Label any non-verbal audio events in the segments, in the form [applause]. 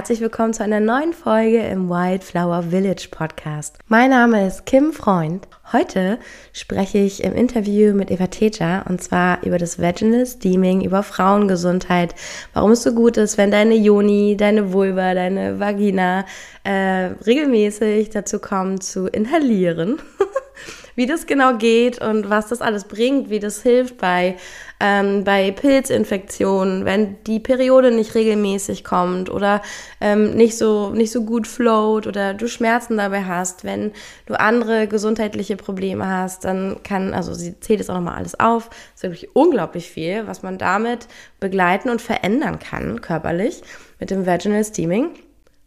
herzlich willkommen zu einer neuen Folge im Wildflower Village Podcast. Mein Name ist Kim Freund. Heute spreche ich im Interview mit Eva Teja und zwar über das Vaginal Steaming, über Frauengesundheit, warum es so gut ist, wenn deine Joni, deine Vulva, deine Vagina äh, regelmäßig dazu kommen zu inhalieren. [laughs] wie das genau geht und was das alles bringt, wie das hilft bei, ähm, bei Pilzinfektionen, wenn die Periode nicht regelmäßig kommt oder ähm, nicht, so, nicht so gut float oder du Schmerzen dabei hast, wenn du andere gesundheitliche Probleme hast, dann kann, also sie zählt jetzt auch nochmal alles auf, ist wirklich unglaublich viel, was man damit begleiten und verändern kann, körperlich, mit dem Vaginal Steaming.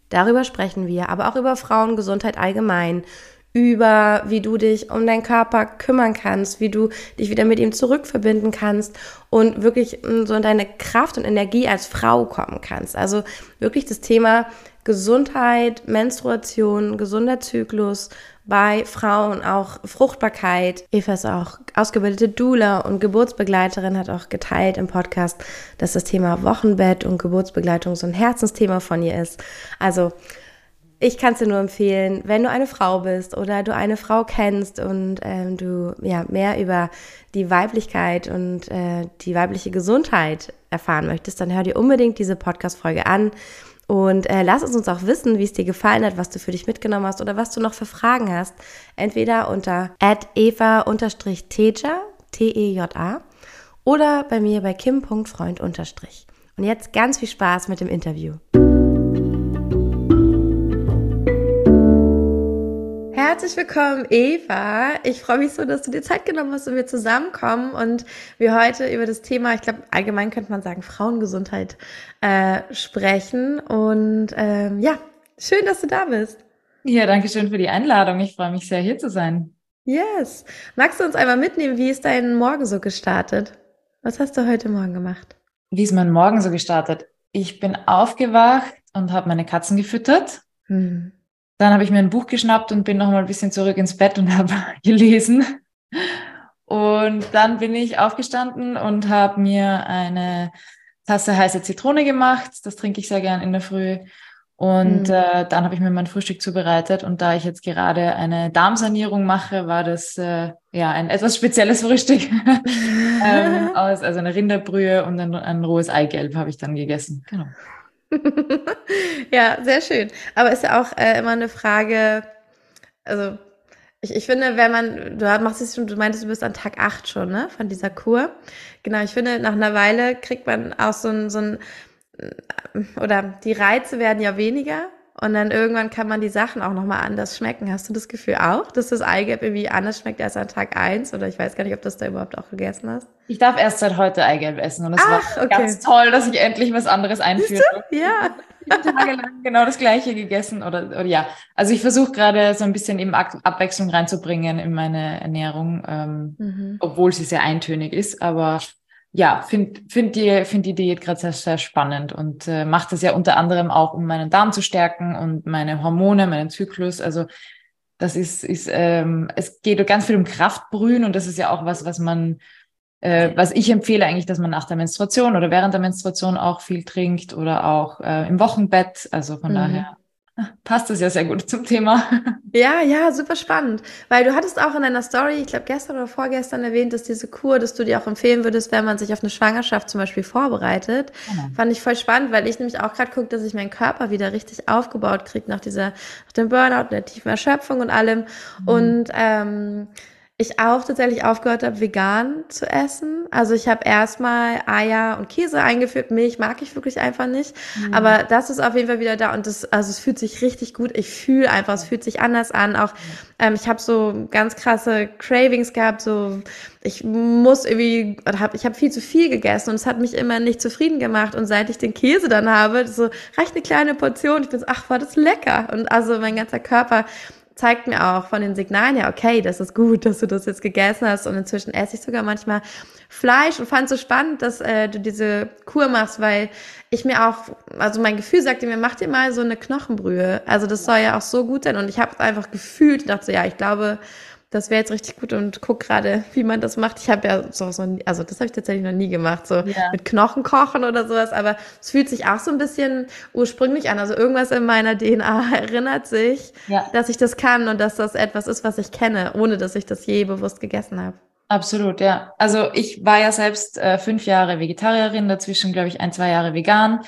Darüber sprechen wir, aber auch über Frauengesundheit allgemein, über, wie du dich um deinen Körper kümmern kannst, wie du dich wieder mit ihm zurückverbinden kannst und wirklich mm, so in deine Kraft und Energie als Frau kommen kannst. Also wirklich das Thema Gesundheit, Menstruation, gesunder Zyklus bei Frauen, auch Fruchtbarkeit. Eva ist auch ausgebildete Doula und Geburtsbegleiterin, hat auch geteilt im Podcast, dass das Thema Wochenbett und Geburtsbegleitung so ein Herzensthema von ihr ist. Also ich kann es dir nur empfehlen, wenn du eine Frau bist oder du eine Frau kennst und ähm, du ja mehr über die Weiblichkeit und äh, die weibliche Gesundheit erfahren möchtest, dann hör dir unbedingt diese Podcast-Folge an. Und äh, lass es uns auch wissen, wie es dir gefallen hat, was du für dich mitgenommen hast oder was du noch für Fragen hast. Entweder unter eva-teja, T-E-J-A, oder bei mir bei kim.freund Und jetzt ganz viel Spaß mit dem Interview. Herzlich willkommen, Eva. Ich freue mich so, dass du dir Zeit genommen hast und wir zusammenkommen und wir heute über das Thema, ich glaube, allgemein könnte man sagen, Frauengesundheit äh, sprechen. Und ähm, ja, schön, dass du da bist. Ja, danke schön für die Einladung. Ich freue mich sehr, hier zu sein. Yes. Magst du uns einmal mitnehmen, wie ist dein Morgen so gestartet? Was hast du heute Morgen gemacht? Wie ist mein Morgen so gestartet? Ich bin aufgewacht und habe meine Katzen gefüttert. Hm dann habe ich mir ein Buch geschnappt und bin noch mal ein bisschen zurück ins Bett und [laughs] habe gelesen. Und dann bin ich aufgestanden und habe mir eine Tasse heiße Zitrone gemacht. Das trinke ich sehr gern in der Früh. Und mhm. äh, dann habe ich mir mein Frühstück zubereitet. Und da ich jetzt gerade eine Darmsanierung mache, war das äh, ja ein etwas spezielles Frühstück. [laughs] ähm, aus, also eine Rinderbrühe und ein, ein rohes Eigelb habe ich dann gegessen. Genau. [laughs] ja, sehr schön. Aber ist ja auch äh, immer eine Frage, also ich, ich finde, wenn man, du machst es schon, du meintest, du bist an Tag 8 schon, ne, von dieser Kur. Genau, ich finde, nach einer Weile kriegt man auch so ein, so ein, oder die Reize werden ja weniger und dann irgendwann kann man die Sachen auch nochmal anders schmecken. Hast du das Gefühl auch, dass das Eigelb irgendwie anders schmeckt als an Tag eins? Oder ich weiß gar nicht, ob du das da überhaupt auch gegessen hast. Ich darf erst seit heute Eigelb essen und es war okay. ganz toll, dass ich endlich was anderes einführe. Ja. Tagelang genau das gleiche gegessen oder, oder ja. Also ich versuche gerade so ein bisschen eben Abwechslung reinzubringen in meine Ernährung, ähm, mhm. obwohl sie sehr eintönig ist, aber ja, finde find die, find die Diät gerade sehr, sehr spannend und äh, mache das ja unter anderem auch, um meinen Darm zu stärken und meine Hormone, meinen Zyklus. Also das ist, ist ähm, es geht ganz viel um Kraftbrühen und das ist ja auch was, was man, äh, was ich empfehle eigentlich, dass man nach der Menstruation oder während der Menstruation auch viel trinkt oder auch äh, im Wochenbett. Also von mhm. daher passt es ja sehr gut zum Thema. [laughs] Ja, ja, super spannend. Weil du hattest auch in deiner Story, ich glaube gestern oder vorgestern erwähnt, dass diese Kur, dass du dir auch empfehlen würdest, wenn man sich auf eine Schwangerschaft zum Beispiel vorbereitet. Genau. Fand ich voll spannend, weil ich nämlich auch gerade gucke, dass ich meinen Körper wieder richtig aufgebaut kriege nach dieser, nach dem Burnout, der tiefen Erschöpfung und allem. Mhm. Und ähm, ich auch tatsächlich aufgehört habe, vegan zu essen. Also ich habe erstmal Eier und Käse eingeführt. Milch mag ich wirklich einfach nicht. Mhm. Aber das ist auf jeden Fall wieder da und das, also es fühlt sich richtig gut. Ich fühle einfach, es fühlt sich anders an. Auch ähm, ich habe so ganz krasse Cravings gehabt. So ich muss irgendwie, hab, ich habe viel zu viel gegessen und es hat mich immer nicht zufrieden gemacht. Und seit ich den Käse dann habe, so reicht eine kleine Portion. Ich bin so, ach, war das lecker. Und also mein ganzer Körper zeigt mir auch von den Signalen ja, okay, das ist gut, dass du das jetzt gegessen hast. Und inzwischen esse ich sogar manchmal Fleisch und fand es so spannend, dass äh, du diese Kur machst, weil ich mir auch, also mein Gefühl sagte mir, mach dir mal so eine Knochenbrühe. Also das soll ja auch so gut sein. Und ich habe einfach gefühlt, dachte so, ja, ich glaube, das wäre jetzt richtig gut und guck gerade, wie man das macht. Ich habe ja sowas noch nie, also das habe ich tatsächlich noch nie gemacht, so ja. mit Knochen kochen oder sowas, aber es fühlt sich auch so ein bisschen ursprünglich an. Also irgendwas in meiner DNA [laughs] erinnert sich, ja. dass ich das kann und dass das etwas ist, was ich kenne, ohne dass ich das je bewusst gegessen habe. Absolut, ja. Also ich war ja selbst äh, fünf Jahre Vegetarierin, dazwischen glaube ich ein, zwei Jahre vegan,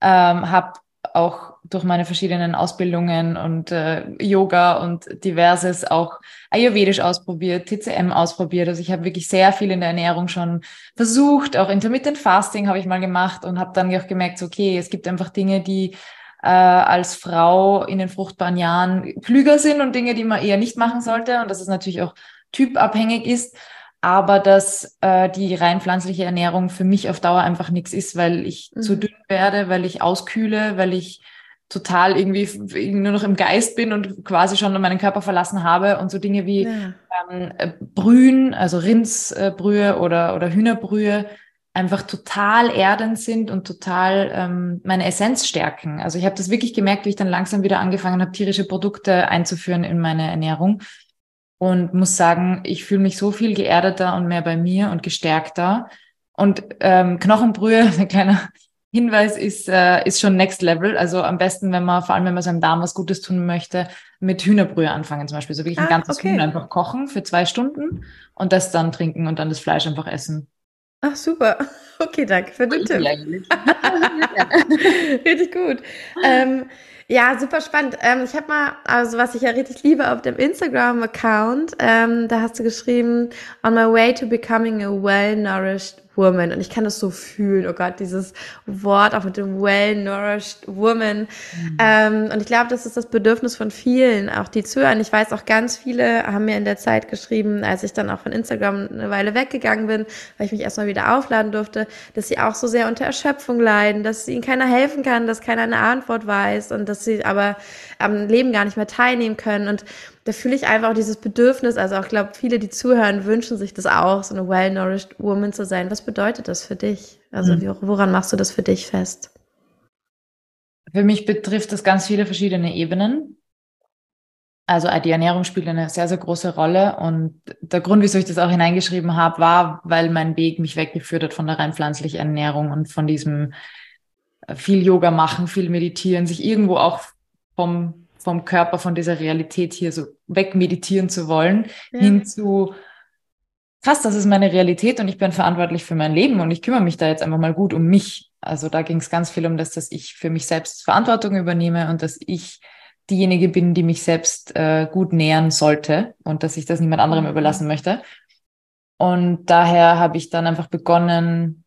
ähm, habe auch durch meine verschiedenen Ausbildungen und äh, Yoga und diverses auch Ayurvedisch ausprobiert, TCM ausprobiert. Also ich habe wirklich sehr viel in der Ernährung schon versucht. Auch Intermittent Fasting habe ich mal gemacht und habe dann auch gemerkt, so, okay, es gibt einfach Dinge, die äh, als Frau in den fruchtbaren Jahren klüger sind und Dinge, die man eher nicht machen sollte. Und dass es natürlich auch typabhängig ist aber dass äh, die rein pflanzliche Ernährung für mich auf Dauer einfach nichts ist, weil ich mhm. zu dünn werde, weil ich auskühle, weil ich total irgendwie nur noch im Geist bin und quasi schon meinen Körper verlassen habe und so Dinge wie ja. ähm, äh, Brühen, also Rindsbrühe oder, oder Hühnerbrühe einfach total erdend sind und total ähm, meine Essenz stärken. Also ich habe das wirklich gemerkt, wie ich dann langsam wieder angefangen habe, tierische Produkte einzuführen in meine Ernährung und muss sagen, ich fühle mich so viel geerdeter und mehr bei mir und gestärkter. Und ähm, Knochenbrühe, [laughs] ein kleiner Hinweis ist, äh, ist schon Next Level. Also am besten, wenn man, vor allem wenn man seinem Darm was Gutes tun möchte, mit Hühnerbrühe anfangen zum Beispiel. So wirklich ah, ein ganzes okay. Huhn einfach kochen für zwei Stunden und das dann trinken und dann das Fleisch einfach essen. Ach, super. [laughs] Okay, danke für den Tipp. [laughs] Richtig gut. Ähm, ja, super spannend. Ähm, ich habe mal, also was ich ja richtig liebe, auf dem Instagram-Account, ähm, da hast du geschrieben, on my way to becoming a well-nourished woman. Und ich kann das so fühlen. Oh Gott, dieses Wort auch mit dem well-nourished woman. Mhm. Ähm, und ich glaube, das ist das Bedürfnis von vielen, auch die zuhören. Ich weiß auch ganz viele haben mir in der Zeit geschrieben, als ich dann auch von Instagram eine Weile weggegangen bin, weil ich mich erstmal wieder aufladen durfte, dass sie auch so sehr unter Erschöpfung leiden, dass ihnen keiner helfen kann, dass keiner eine Antwort weiß und dass sie aber am Leben gar nicht mehr teilnehmen können. Und da fühle ich einfach auch dieses Bedürfnis, also auch glaube, viele, die zuhören, wünschen sich das auch, so eine well-nourished Woman zu sein. Was bedeutet das für dich? Also mhm. woran machst du das für dich fest? Für mich betrifft das ganz viele verschiedene Ebenen. Also die Ernährung spielt eine sehr, sehr große Rolle. Und der Grund, wieso ich das auch hineingeschrieben habe, war, weil mein Weg mich weggeführt hat von der rein pflanzlichen Ernährung und von diesem äh, viel Yoga machen, viel meditieren, sich irgendwo auch vom vom Körper, von dieser Realität hier so wegmeditieren zu wollen, ja. hin zu, krass, das ist meine Realität und ich bin verantwortlich für mein Leben und ich kümmere mich da jetzt einfach mal gut um mich. Also da ging es ganz viel um das, dass ich für mich selbst Verantwortung übernehme und dass ich diejenige bin, die mich selbst äh, gut nähern sollte und dass ich das niemand anderem mhm. überlassen möchte. Und daher habe ich dann einfach begonnen,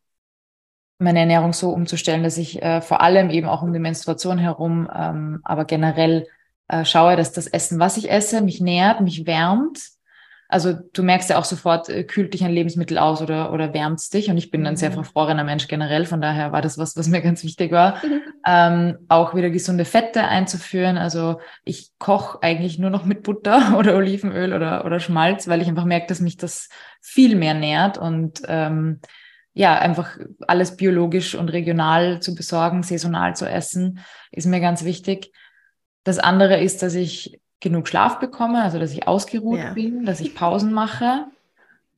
meine Ernährung so umzustellen, dass ich äh, vor allem eben auch um die Menstruation herum, ähm, aber generell äh, schaue, dass das Essen, was ich esse, mich nährt, mich wärmt. Also du merkst ja auch sofort, äh, kühlt dich ein Lebensmittel aus oder, oder wärmt dich. Und ich bin ein sehr mhm. verfrorener Mensch generell. Von daher war das was, was mir ganz wichtig war. Mhm. [laughs] Ähm, auch wieder gesunde Fette einzuführen. Also ich koche eigentlich nur noch mit Butter [laughs] oder Olivenöl oder, oder Schmalz, weil ich einfach merke, dass mich das viel mehr nährt und ähm, ja, einfach alles biologisch und regional zu besorgen, saisonal zu essen, ist mir ganz wichtig. Das andere ist, dass ich genug Schlaf bekomme, also dass ich ausgeruht ja. bin, dass ich Pausen mache.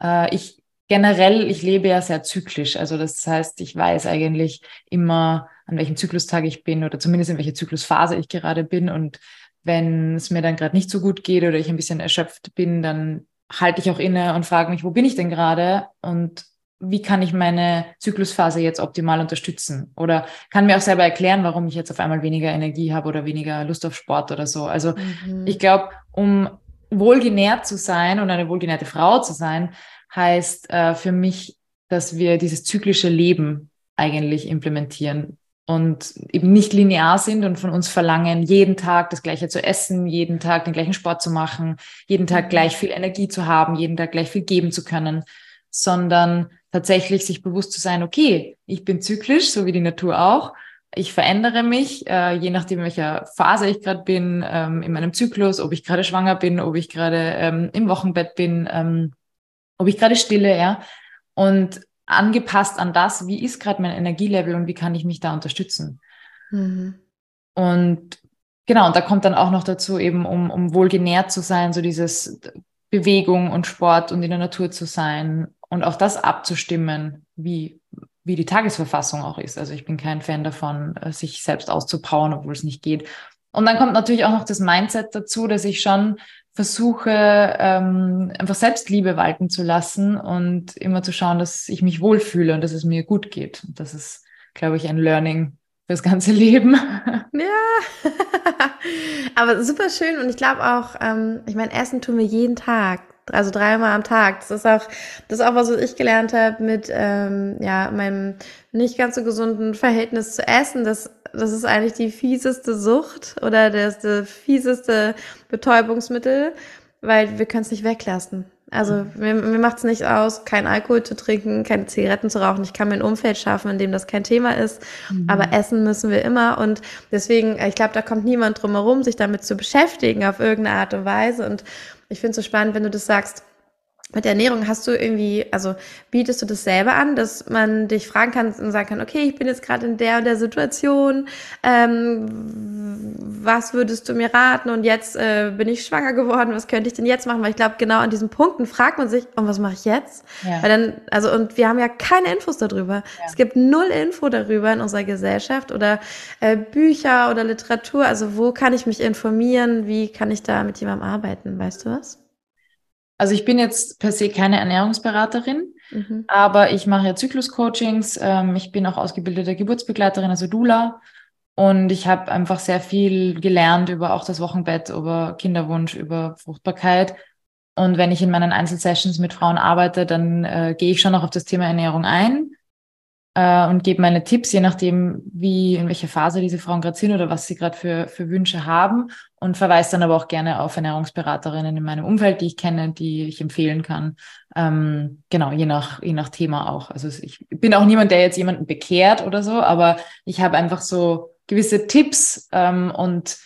Äh, ich generell, ich lebe ja sehr zyklisch. Also das heißt, ich weiß eigentlich immer, an welchem Zyklustag ich bin oder zumindest in welcher Zyklusphase ich gerade bin. Und wenn es mir dann gerade nicht so gut geht oder ich ein bisschen erschöpft bin, dann halte ich auch inne und frage mich, wo bin ich denn gerade? Und wie kann ich meine Zyklusphase jetzt optimal unterstützen? Oder kann mir auch selber erklären, warum ich jetzt auf einmal weniger Energie habe oder weniger Lust auf Sport oder so. Also mhm. ich glaube, um wohlgenährt zu sein und eine wohlgenährte Frau zu sein, heißt äh, für mich, dass wir dieses zyklische Leben eigentlich implementieren und eben nicht linear sind und von uns verlangen, jeden Tag das Gleiche zu essen, jeden Tag den gleichen Sport zu machen, jeden Tag mhm. gleich viel Energie zu haben, jeden Tag gleich viel geben zu können, sondern tatsächlich sich bewusst zu sein, okay, ich bin zyklisch, so wie die Natur auch. Ich verändere mich, äh, je nachdem, in welcher Phase ich gerade bin, ähm, in meinem Zyklus, ob ich gerade schwanger bin, ob ich gerade ähm, im Wochenbett bin, ähm, ob ich gerade stille, ja. Und angepasst an das, wie ist gerade mein Energielevel und wie kann ich mich da unterstützen. Mhm. Und genau, und da kommt dann auch noch dazu, eben um, um wohl genährt zu sein, so dieses Bewegung und Sport und in der Natur zu sein und auch das abzustimmen, wie, wie die Tagesverfassung auch ist. Also ich bin kein Fan davon, äh, sich selbst auszupowern, obwohl es nicht geht. Und dann kommt natürlich auch noch das Mindset dazu, dass ich schon versuche, ähm, einfach Selbstliebe walten zu lassen und immer zu schauen, dass ich mich wohlfühle und dass es mir gut geht. Und das ist, glaube ich, ein Learning fürs ganze Leben. [laughs] Ja, [laughs] aber super schön und ich glaube auch, ähm, ich meine, Essen tun wir jeden Tag, also dreimal am Tag. Das ist auch, das ist auch was, was ich gelernt habe mit ähm, ja meinem nicht ganz so gesunden Verhältnis zu Essen. Das, das ist eigentlich die fieseste Sucht oder das, das fieseste Betäubungsmittel, weil wir können es nicht weglassen. Also mir, mir macht es nicht aus, kein Alkohol zu trinken, keine Zigaretten zu rauchen. Ich kann mir ein Umfeld schaffen, in dem das kein Thema ist. Mhm. Aber essen müssen wir immer. Und deswegen, ich glaube, da kommt niemand drum herum, sich damit zu beschäftigen auf irgendeine Art und Weise. Und ich finde es so spannend, wenn du das sagst, mit der Ernährung hast du irgendwie, also bietest du das selber an, dass man dich fragen kann und sagen kann, okay, ich bin jetzt gerade in der und der Situation, ähm, was würdest du mir raten? Und jetzt äh, bin ich schwanger geworden, was könnte ich denn jetzt machen? Weil ich glaube, genau an diesen Punkten fragt man sich, und was mache ich jetzt? Ja. Weil dann, also, und wir haben ja keine Infos darüber. Ja. Es gibt null Info darüber in unserer Gesellschaft oder äh, Bücher oder Literatur. Also wo kann ich mich informieren? Wie kann ich da mit jemandem arbeiten? Weißt du was? Also ich bin jetzt per se keine Ernährungsberaterin, mhm. aber ich mache ja Zykluscoachings. Ähm, ich bin auch ausgebildete Geburtsbegleiterin, also Dula. Und ich habe einfach sehr viel gelernt über auch das Wochenbett, über Kinderwunsch, über Fruchtbarkeit. Und wenn ich in meinen Einzelsessions mit Frauen arbeite, dann äh, gehe ich schon auch auf das Thema Ernährung ein äh, und gebe meine Tipps, je nachdem, wie, in welcher Phase diese Frauen gerade sind oder was sie gerade für, für Wünsche haben und verweise dann aber auch gerne auf Ernährungsberaterinnen in meinem Umfeld, die ich kenne, die ich empfehlen kann. Ähm, genau, je nach, je nach Thema auch. Also ich bin auch niemand, der jetzt jemanden bekehrt oder so, aber ich habe einfach so gewisse Tipps ähm, und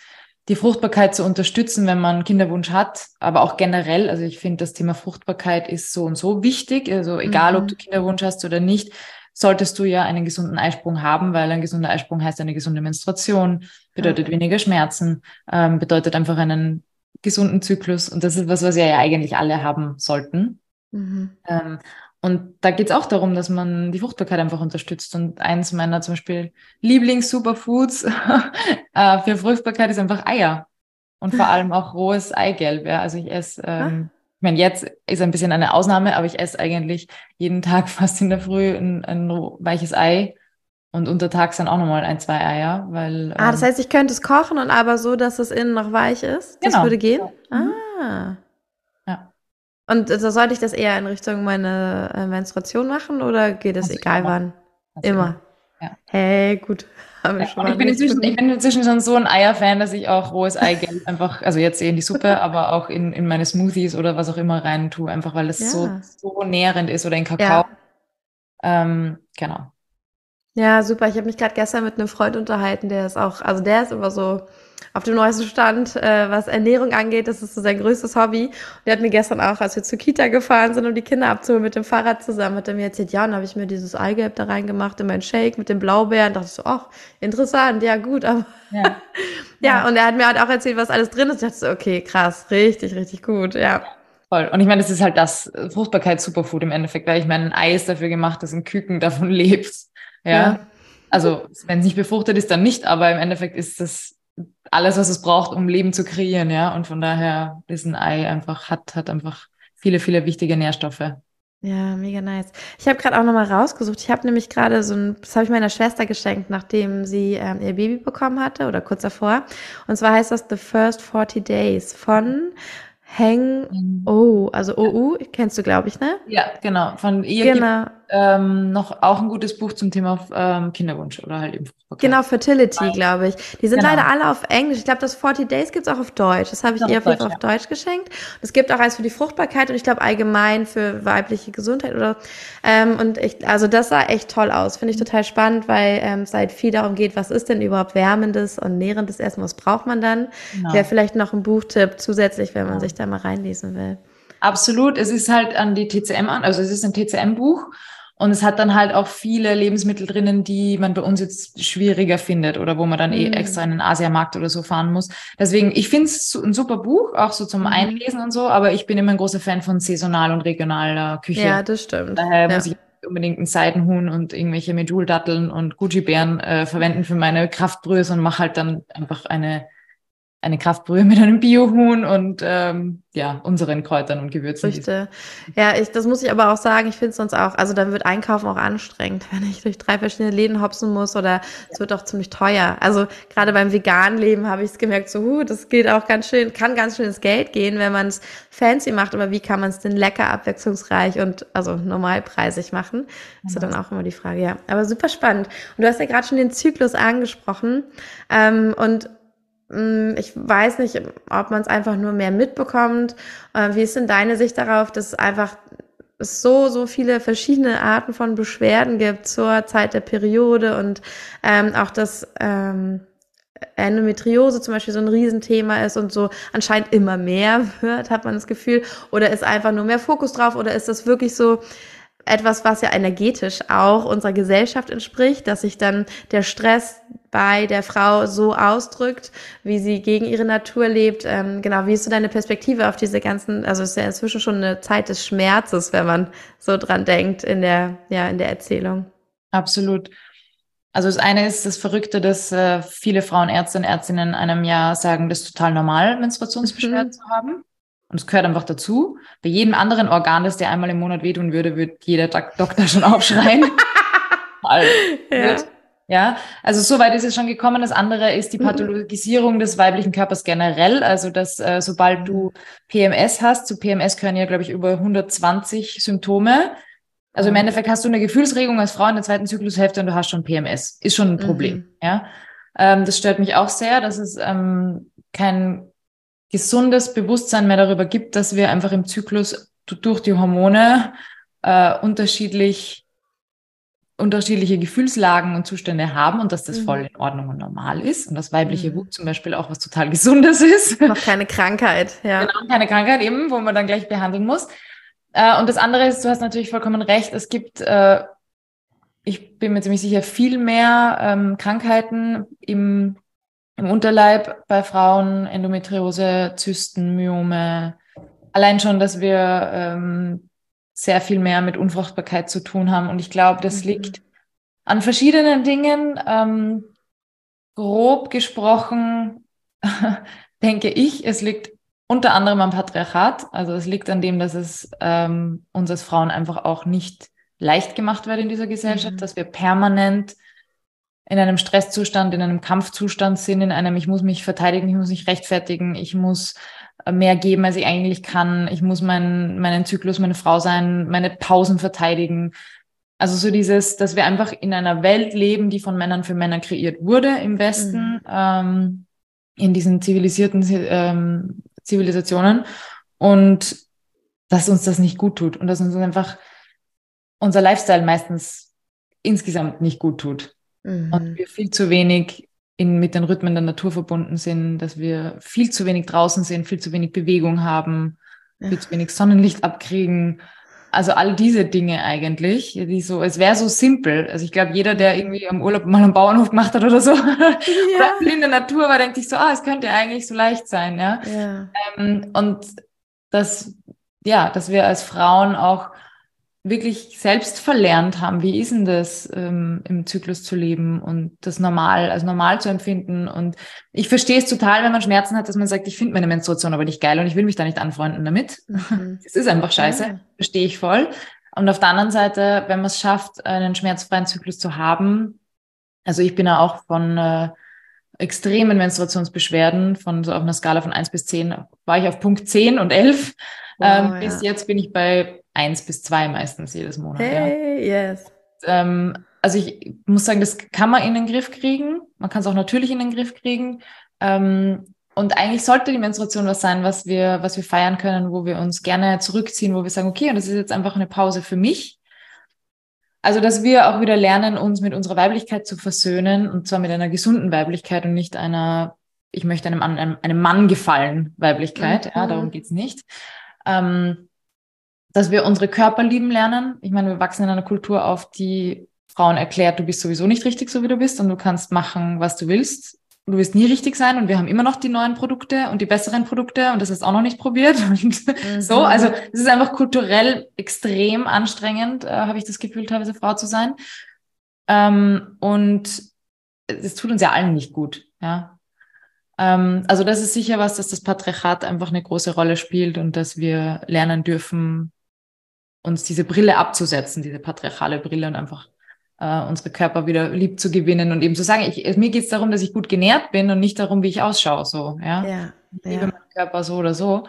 die Fruchtbarkeit zu unterstützen, wenn man Kinderwunsch hat, aber auch generell. Also ich finde, das Thema Fruchtbarkeit ist so und so wichtig. Also egal, mhm. ob du Kinderwunsch hast oder nicht, solltest du ja einen gesunden Eisprung haben, weil ein gesunder Eisprung heißt eine gesunde Menstruation, bedeutet okay. weniger Schmerzen, ähm, bedeutet einfach einen gesunden Zyklus. Und das ist was, was ja, ja eigentlich alle haben sollten. Mhm. Ähm, und da geht es auch darum, dass man die Fruchtbarkeit einfach unterstützt. Und eins meiner zum Beispiel Lieblings-Superfoods [laughs] äh, für Fruchtbarkeit ist einfach Eier. Und vor [laughs] allem auch rohes Eigelb. Ja. Also ich esse ähm, ich meine, jetzt ist ein bisschen eine Ausnahme, aber ich esse eigentlich jeden Tag [laughs] fast in der Früh ein, ein weiches Ei und untertags dann auch nochmal ein, zwei Eier, weil. Ah, das ähm, heißt, ich könnte es kochen und aber so, dass es innen noch weich ist? Das genau. würde gehen? Mhm. Ah. Ja. Und da sollte ich das eher in Richtung meine äh, Menstruation machen oder geht es egal immer. wann? Immer. immer. Ja. Hey, gut. [laughs] Ja, ich, bin inzwischen, ich bin inzwischen schon so ein Eier-Fan, dass ich auch rohes Eigelb [laughs] einfach, also jetzt eh in die Suppe, [laughs] aber auch in, in meine Smoothies oder was auch immer rein tue, einfach weil es ja. so, so nährend ist oder in Kakao. Ja. Ähm, genau. Ja, super. Ich habe mich gerade gestern mit einem Freund unterhalten, der ist auch, also der ist immer so auf dem neuesten Stand, äh, was Ernährung angeht. Das ist so sein größtes Hobby. Und der hat mir gestern auch, als wir zur Kita gefahren sind, um die Kinder abzuholen mit dem Fahrrad zusammen, hat er mir erzählt, ja, dann habe ich mir dieses Eigelb da reingemacht in meinen Shake mit den Blaubeeren. Da dachte ich so, ach, interessant, ja gut, aber ja. [laughs] ja. ja, und er hat mir halt auch erzählt, was alles drin ist. Ich dachte so, okay, krass, richtig, richtig gut, ja. Voll. Und ich meine, das ist halt das Fruchtbarkeits-Superfood im Endeffekt, weil ich meine, ein Ei ist dafür gemacht, dass ein Küken davon [laughs] lebt. Ja. ja. Also, wenn es nicht befruchtet ist, dann nicht, aber im Endeffekt ist das alles, was es braucht, um Leben zu kreieren, ja. Und von daher ist ein Ei einfach, hat, hat einfach viele, viele wichtige Nährstoffe. Ja, mega nice. Ich habe gerade auch nochmal rausgesucht. Ich habe nämlich gerade so ein, das habe ich meiner Schwester geschenkt, nachdem sie ähm, ihr Baby bekommen hatte oder kurz davor. Und zwar heißt das The First 40 Days von Hang Oh, also OU, kennst du, glaube ich, ne? Ja, genau. Von ihr genau ähm, noch auch ein gutes Buch zum Thema ähm, Kinderwunsch oder halt eben Fruchtbarkeit. Genau, Fertility, glaube ich. Die sind genau. leider alle auf Englisch. Ich glaube, das 40 Days gibt's auch auf Deutsch. Das habe ich ihr auf jeden Fall auf Deutsch geschenkt. Es gibt auch eins für die Fruchtbarkeit und ich glaube allgemein für weibliche Gesundheit oder ähm, und ich, also das sah echt toll aus. Finde ich total spannend, weil ähm, es halt viel darum geht, was ist denn überhaupt wärmendes und nährendes Essen, was braucht man dann? Genau. Wäre vielleicht noch ein Buchtipp zusätzlich, wenn man ja. sich da mal reinlesen will. Absolut. Es ist halt an die TCM an, also es ist ein TCM-Buch Und es hat dann halt auch viele Lebensmittel drinnen, die man bei uns jetzt schwieriger findet oder wo man dann eh eh extra in den Asiamarkt oder so fahren muss. Deswegen, ich finde es ein super Buch, auch so zum mm. Einlesen und so, aber ich bin immer ein großer Fan von saisonal und regionaler Küche. Ja, das stimmt. Daher ja. muss ich unbedingt ein Seidenhuhn und irgendwelche Medjool-Datteln und Gucci-Bären äh, verwenden für meine Kraftbrühe, sondern mache halt dann einfach eine eine Kraftbrühe mit einem Biohuhn und ähm, ja, unseren Kräutern und Gewürzen. Früchte. Ja, ich, das muss ich aber auch sagen, ich finde es sonst auch, also dann wird Einkaufen auch anstrengend, [laughs] wenn ich durch drei verschiedene Läden hopsen muss oder es ja. wird auch ziemlich teuer. Also gerade beim veganen Leben habe ich es gemerkt, so, huh, das geht auch ganz schön, kann ganz schön ins Geld gehen, wenn man es fancy macht, aber wie kann man es denn lecker, abwechslungsreich und also normalpreisig machen? Ist ja. dann auch immer die Frage, ja. Aber super spannend. Und du hast ja gerade schon den Zyklus angesprochen ähm, und ich weiß nicht, ob man es einfach nur mehr mitbekommt. Äh, wie ist denn deine Sicht darauf, dass es einfach so, so viele verschiedene Arten von Beschwerden gibt zur Zeit der Periode und ähm, auch das ähm, Endometriose zum Beispiel so ein Riesenthema ist und so anscheinend immer mehr [laughs] wird, hat man das Gefühl. Oder ist einfach nur mehr Fokus drauf oder ist das wirklich so, etwas, was ja energetisch auch unserer Gesellschaft entspricht, dass sich dann der Stress bei der Frau so ausdrückt, wie sie gegen ihre Natur lebt. Ähm, genau, wie ist so deine Perspektive auf diese ganzen, also es ist ja inzwischen schon eine Zeit des Schmerzes, wenn man so dran denkt in der, ja, in der Erzählung. Absolut. Also das eine ist das Verrückte, dass äh, viele Frauenärzte und Ärztinnen in einem Jahr sagen, das ist total normal, Menstruationsbeschwerden mhm. zu haben. Und es gehört einfach dazu. Bei jedem anderen Organ, das dir einmal im Monat wehtun würde, wird jeder Doktor schon [laughs] aufschreien. ja. ja, also so weit ist es schon gekommen. Das andere ist die mhm. Pathologisierung des weiblichen Körpers generell. Also, dass äh, sobald du PMS hast, zu PMS gehören ja, glaube ich, über 120 Symptome. Also im mhm. Endeffekt hast du eine Gefühlsregung als Frau in der zweiten Zyklushälfte und du hast schon PMS. Ist schon ein Problem. Mhm. Ja, ähm, das stört mich auch sehr, dass es ähm, kein gesundes Bewusstsein mehr darüber gibt, dass wir einfach im Zyklus durch die Hormone äh, unterschiedlich unterschiedliche Gefühlslagen und Zustände haben und dass das mhm. voll in Ordnung und normal ist und dass weibliche mhm. Wut zum Beispiel auch was total [laughs] Gesundes ist. Noch keine Krankheit, ja. Genau, keine Krankheit eben, wo man dann gleich behandeln muss. Äh, und das andere ist, du hast natürlich vollkommen recht, es gibt, äh, ich bin mir ziemlich sicher, viel mehr ähm, Krankheiten im im Unterleib bei Frauen, Endometriose, Zysten, Myome. Allein schon, dass wir ähm, sehr viel mehr mit Unfruchtbarkeit zu tun haben. Und ich glaube, das mhm. liegt an verschiedenen Dingen. Ähm, grob gesprochen [laughs] denke ich, es liegt unter anderem am Patriarchat. Also es liegt an dem, dass es ähm, uns als Frauen einfach auch nicht leicht gemacht wird in dieser Gesellschaft, mhm. dass wir permanent in einem Stresszustand, in einem Kampfzustand sind, in einem, ich muss mich verteidigen, ich muss mich rechtfertigen, ich muss äh, mehr geben, als ich eigentlich kann, ich muss meinen, meinen Zyklus, meine Frau sein, meine Pausen verteidigen. Also so dieses, dass wir einfach in einer Welt leben, die von Männern für Männer kreiert wurde im Westen, mhm. ähm, in diesen zivilisierten ähm, Zivilisationen und dass uns das nicht gut tut und dass uns einfach unser Lifestyle meistens insgesamt nicht gut tut. Mhm. Und wir viel zu wenig in, mit den Rhythmen der Natur verbunden sind, dass wir viel zu wenig draußen sind, viel zu wenig Bewegung haben, ja. viel zu wenig Sonnenlicht abkriegen. Also all diese Dinge eigentlich, die so, es wäre so simpel. Also ich glaube, jeder, der irgendwie am Urlaub mal einen Bauernhof gemacht hat oder so, [laughs] ja. oder in der Natur war, denkt sich so, ah, es könnte eigentlich so leicht sein, ja. ja. Ähm, und dass, ja, dass wir als Frauen auch wirklich selbst verlernt haben, wie ist denn das ähm, im Zyklus zu leben und das normal, als normal zu empfinden. Und ich verstehe es total, wenn man Schmerzen hat, dass man sagt, ich finde meine Menstruation aber nicht geil und ich will mich da nicht anfreunden damit. Mhm. [laughs] Es ist einfach scheiße, ja. verstehe ich voll. Und auf der anderen Seite, wenn man es schafft, einen schmerzfreien Zyklus zu haben, also ich bin ja auch von äh, extremen Menstruationsbeschwerden, von so auf einer Skala von eins bis zehn war ich auf Punkt zehn und elf. Wow, ähm, ja. Bis jetzt bin ich bei eins bis zwei meistens jedes Monat. Hey, ja. yes. Ähm, also ich muss sagen, das kann man in den Griff kriegen. Man kann es auch natürlich in den Griff kriegen. Ähm, und eigentlich sollte die Menstruation was sein, was wir, was wir feiern können, wo wir uns gerne zurückziehen, wo wir sagen, okay, und das ist jetzt einfach eine Pause für mich. Also, dass wir auch wieder lernen, uns mit unserer Weiblichkeit zu versöhnen, und zwar mit einer gesunden Weiblichkeit und nicht einer, ich möchte einem, einem, einem Mann gefallen, Weiblichkeit. Mhm. Ja, darum geht's nicht. Ähm, dass wir unsere Körper lieben lernen. Ich meine, wir wachsen in einer Kultur auf, die Frauen erklärt, du bist sowieso nicht richtig, so wie du bist und du kannst machen, was du willst. Du wirst nie richtig sein und wir haben immer noch die neuen Produkte und die besseren Produkte und das ist auch noch nicht probiert [laughs] und mhm. so. Also es ist einfach kulturell extrem anstrengend, äh, habe ich das Gefühl, teilweise Frau zu sein. Ähm, und es tut uns ja allen nicht gut, ja. Ähm, also das ist sicher was, dass das Patriarchat einfach eine große Rolle spielt und dass wir lernen dürfen, uns diese Brille abzusetzen, diese patriarchale Brille und einfach äh, unsere Körper wieder lieb zu gewinnen und eben zu sagen, ich, mir geht es darum, dass ich gut genährt bin und nicht darum, wie ich ausschaue. So, ja. ja ich liebe ja. meinen Körper so oder so.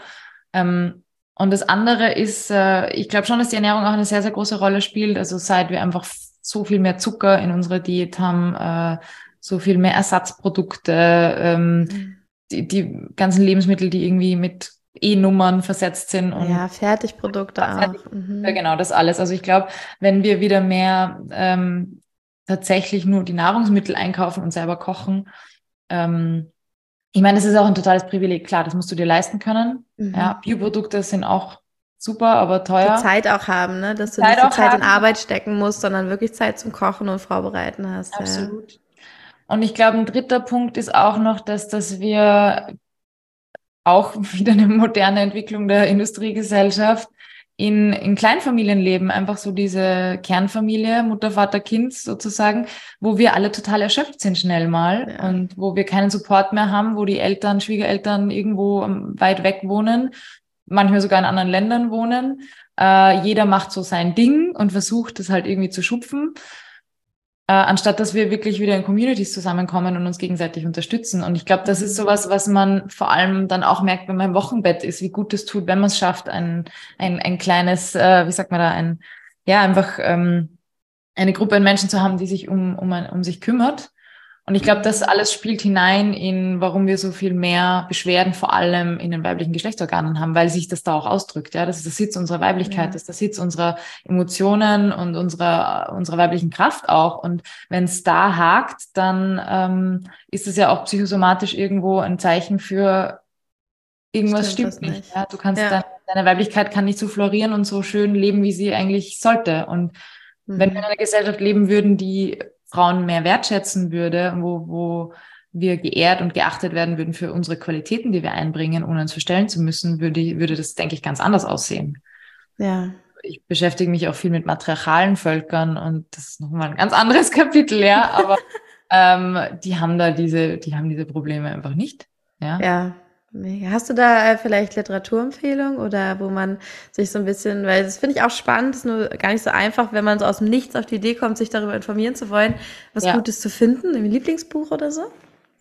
Ähm, und das andere ist, äh, ich glaube schon, dass die Ernährung auch eine sehr, sehr große Rolle spielt. Also seit wir einfach so viel mehr Zucker in unserer Diät haben, äh, so viel mehr Ersatzprodukte, ähm, mhm. die, die ganzen Lebensmittel, die irgendwie mit E-Nummern versetzt sind. Und ja, Fertigprodukte Fertig auch. Mhm. Ja, genau, das alles. Also ich glaube, wenn wir wieder mehr ähm, tatsächlich nur die Nahrungsmittel einkaufen und selber kochen, ähm, ich meine, das ist auch ein totales Privileg. Klar, das musst du dir leisten können. Mhm. Ja, Bioprodukte sind auch super, aber teuer. Die Zeit auch haben, ne? dass du Zeit nicht die Zeit haben. in Arbeit stecken musst, sondern wirklich Zeit zum Kochen und Vorbereiten hast. Absolut. Ja. Und ich glaube, ein dritter Punkt ist auch noch, dass, dass wir auch [laughs] wieder eine moderne Entwicklung der Industriegesellschaft in, in Kleinfamilienleben, einfach so diese Kernfamilie, Mutter, Vater, Kind sozusagen, wo wir alle total erschöpft sind schnell mal ja. und wo wir keinen Support mehr haben, wo die Eltern, Schwiegereltern irgendwo weit weg wohnen, manchmal sogar in anderen Ländern wohnen. Äh, jeder macht so sein Ding und versucht das halt irgendwie zu schupfen äh, anstatt dass wir wirklich wieder in Communities zusammenkommen und uns gegenseitig unterstützen. Und ich glaube, das ist sowas, was man vor allem dann auch merkt, wenn man im Wochenbett ist, wie gut es tut, wenn man es schafft, ein, ein, ein kleines, äh, wie sagt man da, ein, ja, einfach ähm, eine Gruppe an Menschen zu haben, die sich um, um, um sich kümmert und ich glaube, das alles spielt hinein in, warum wir so viel mehr Beschwerden vor allem in den weiblichen Geschlechtsorganen haben, weil sich das da auch ausdrückt. Ja, das ist der Sitz unserer Weiblichkeit, ja. das ist der Sitz unserer Emotionen und unserer, unserer weiblichen Kraft auch. Und wenn es da hakt, dann ähm, ist es ja auch psychosomatisch irgendwo ein Zeichen für irgendwas stimmt, stimmt nicht. nicht. Ja, du kannst ja. Deine, deine Weiblichkeit kann nicht so florieren und so schön leben, wie sie eigentlich sollte. Und mhm. wenn wir in einer Gesellschaft leben würden, die Frauen mehr wertschätzen würde, wo, wo wir geehrt und geachtet werden würden für unsere Qualitäten, die wir einbringen, ohne uns verstellen zu müssen, würde, würde das, denke ich, ganz anders aussehen. Ja. Ich beschäftige mich auch viel mit matriarchalen Völkern und das ist nochmal ein ganz anderes [laughs] Kapitel, ja, aber ähm, die haben da diese, die haben diese Probleme einfach nicht. Ja. Ja, Mega. Hast du da äh, vielleicht Literaturempfehlungen oder wo man sich so ein bisschen, weil das finde ich auch spannend, ist nur gar nicht so einfach, wenn man so aus dem Nichts auf die Idee kommt, sich darüber informieren zu wollen, was ja. Gutes zu finden, im Lieblingsbuch oder so?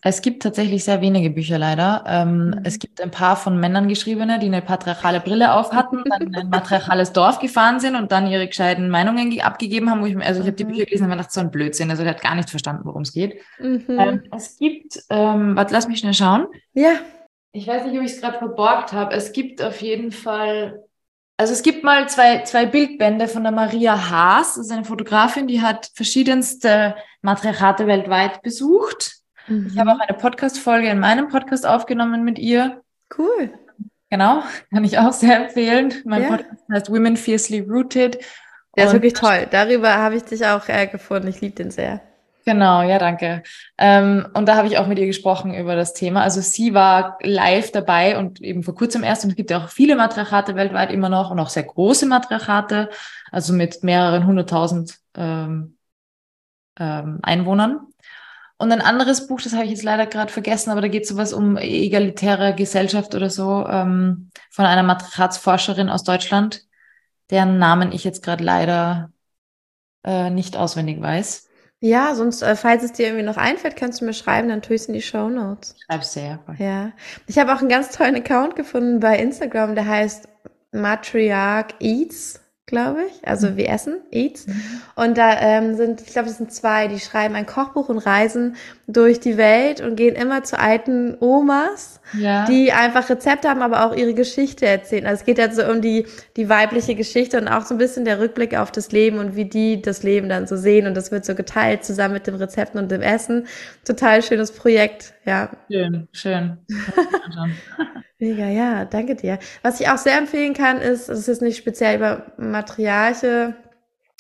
Es gibt tatsächlich sehr wenige Bücher leider. Ähm, mhm. Es gibt ein paar von Männern geschriebene, die eine patriarchale Brille auf hatten, dann in ein matriarchales Dorf gefahren sind und dann ihre gescheiten Meinungen abgegeben haben. Wo ich, also ich habe die mhm. Bücher gelesen und mir gedacht, so ein Blödsinn. Also der hat gar nicht verstanden, worum es geht. Mhm. Ähm, es gibt, ähm, warte, lass mich schnell schauen. Ja ich weiß nicht, ob ich es gerade verborgt habe. Es gibt auf jeden Fall, also es gibt mal zwei, zwei Bildbände von der Maria Haas, das ist eine Fotografin, die hat verschiedenste Matriarchate weltweit besucht. Mhm. Ich habe auch eine Podcast-Folge in meinem Podcast aufgenommen mit ihr. Cool. Genau, kann ich auch sehr empfehlen. Mein ja. Podcast heißt Women Fiercely Rooted. Der ist wirklich toll. Darüber habe ich dich auch äh, gefunden. Ich liebe den sehr. Genau, ja, danke. Ähm, und da habe ich auch mit ihr gesprochen über das Thema. Also sie war live dabei und eben vor kurzem erst. Und es gibt ja auch viele Matriarchate weltweit immer noch und auch sehr große Matriarchate, also mit mehreren hunderttausend ähm, ähm, Einwohnern. Und ein anderes Buch, das habe ich jetzt leider gerade vergessen, aber da geht es sowas um egalitäre Gesellschaft oder so, ähm, von einer Matriarchatsforscherin aus Deutschland, deren Namen ich jetzt gerade leider äh, nicht auswendig weiß. Ja, sonst, äh, falls es dir irgendwie noch einfällt, kannst du mir schreiben, dann tue ich es in die Show Notes. Schreib's dir, ja. Ja. Ich habe auch einen ganz tollen Account gefunden bei Instagram, der heißt Matriarch Eats glaube ich, also mhm. wie Essen, Eats. Mhm. Und da ähm, sind, ich glaube, das sind zwei, die schreiben ein Kochbuch und reisen durch die Welt und gehen immer zu alten Omas, ja. die einfach Rezepte haben, aber auch ihre Geschichte erzählen. Also es geht halt so um die, die weibliche Geschichte und auch so ein bisschen der Rückblick auf das Leben und wie die das Leben dann so sehen. Und das wird so geteilt zusammen mit dem Rezepten und dem Essen. Total schönes Projekt, ja. Schön, schön. [laughs] Mega, ja, danke dir. Was ich auch sehr empfehlen kann, ist, es ist nicht speziell über matriarche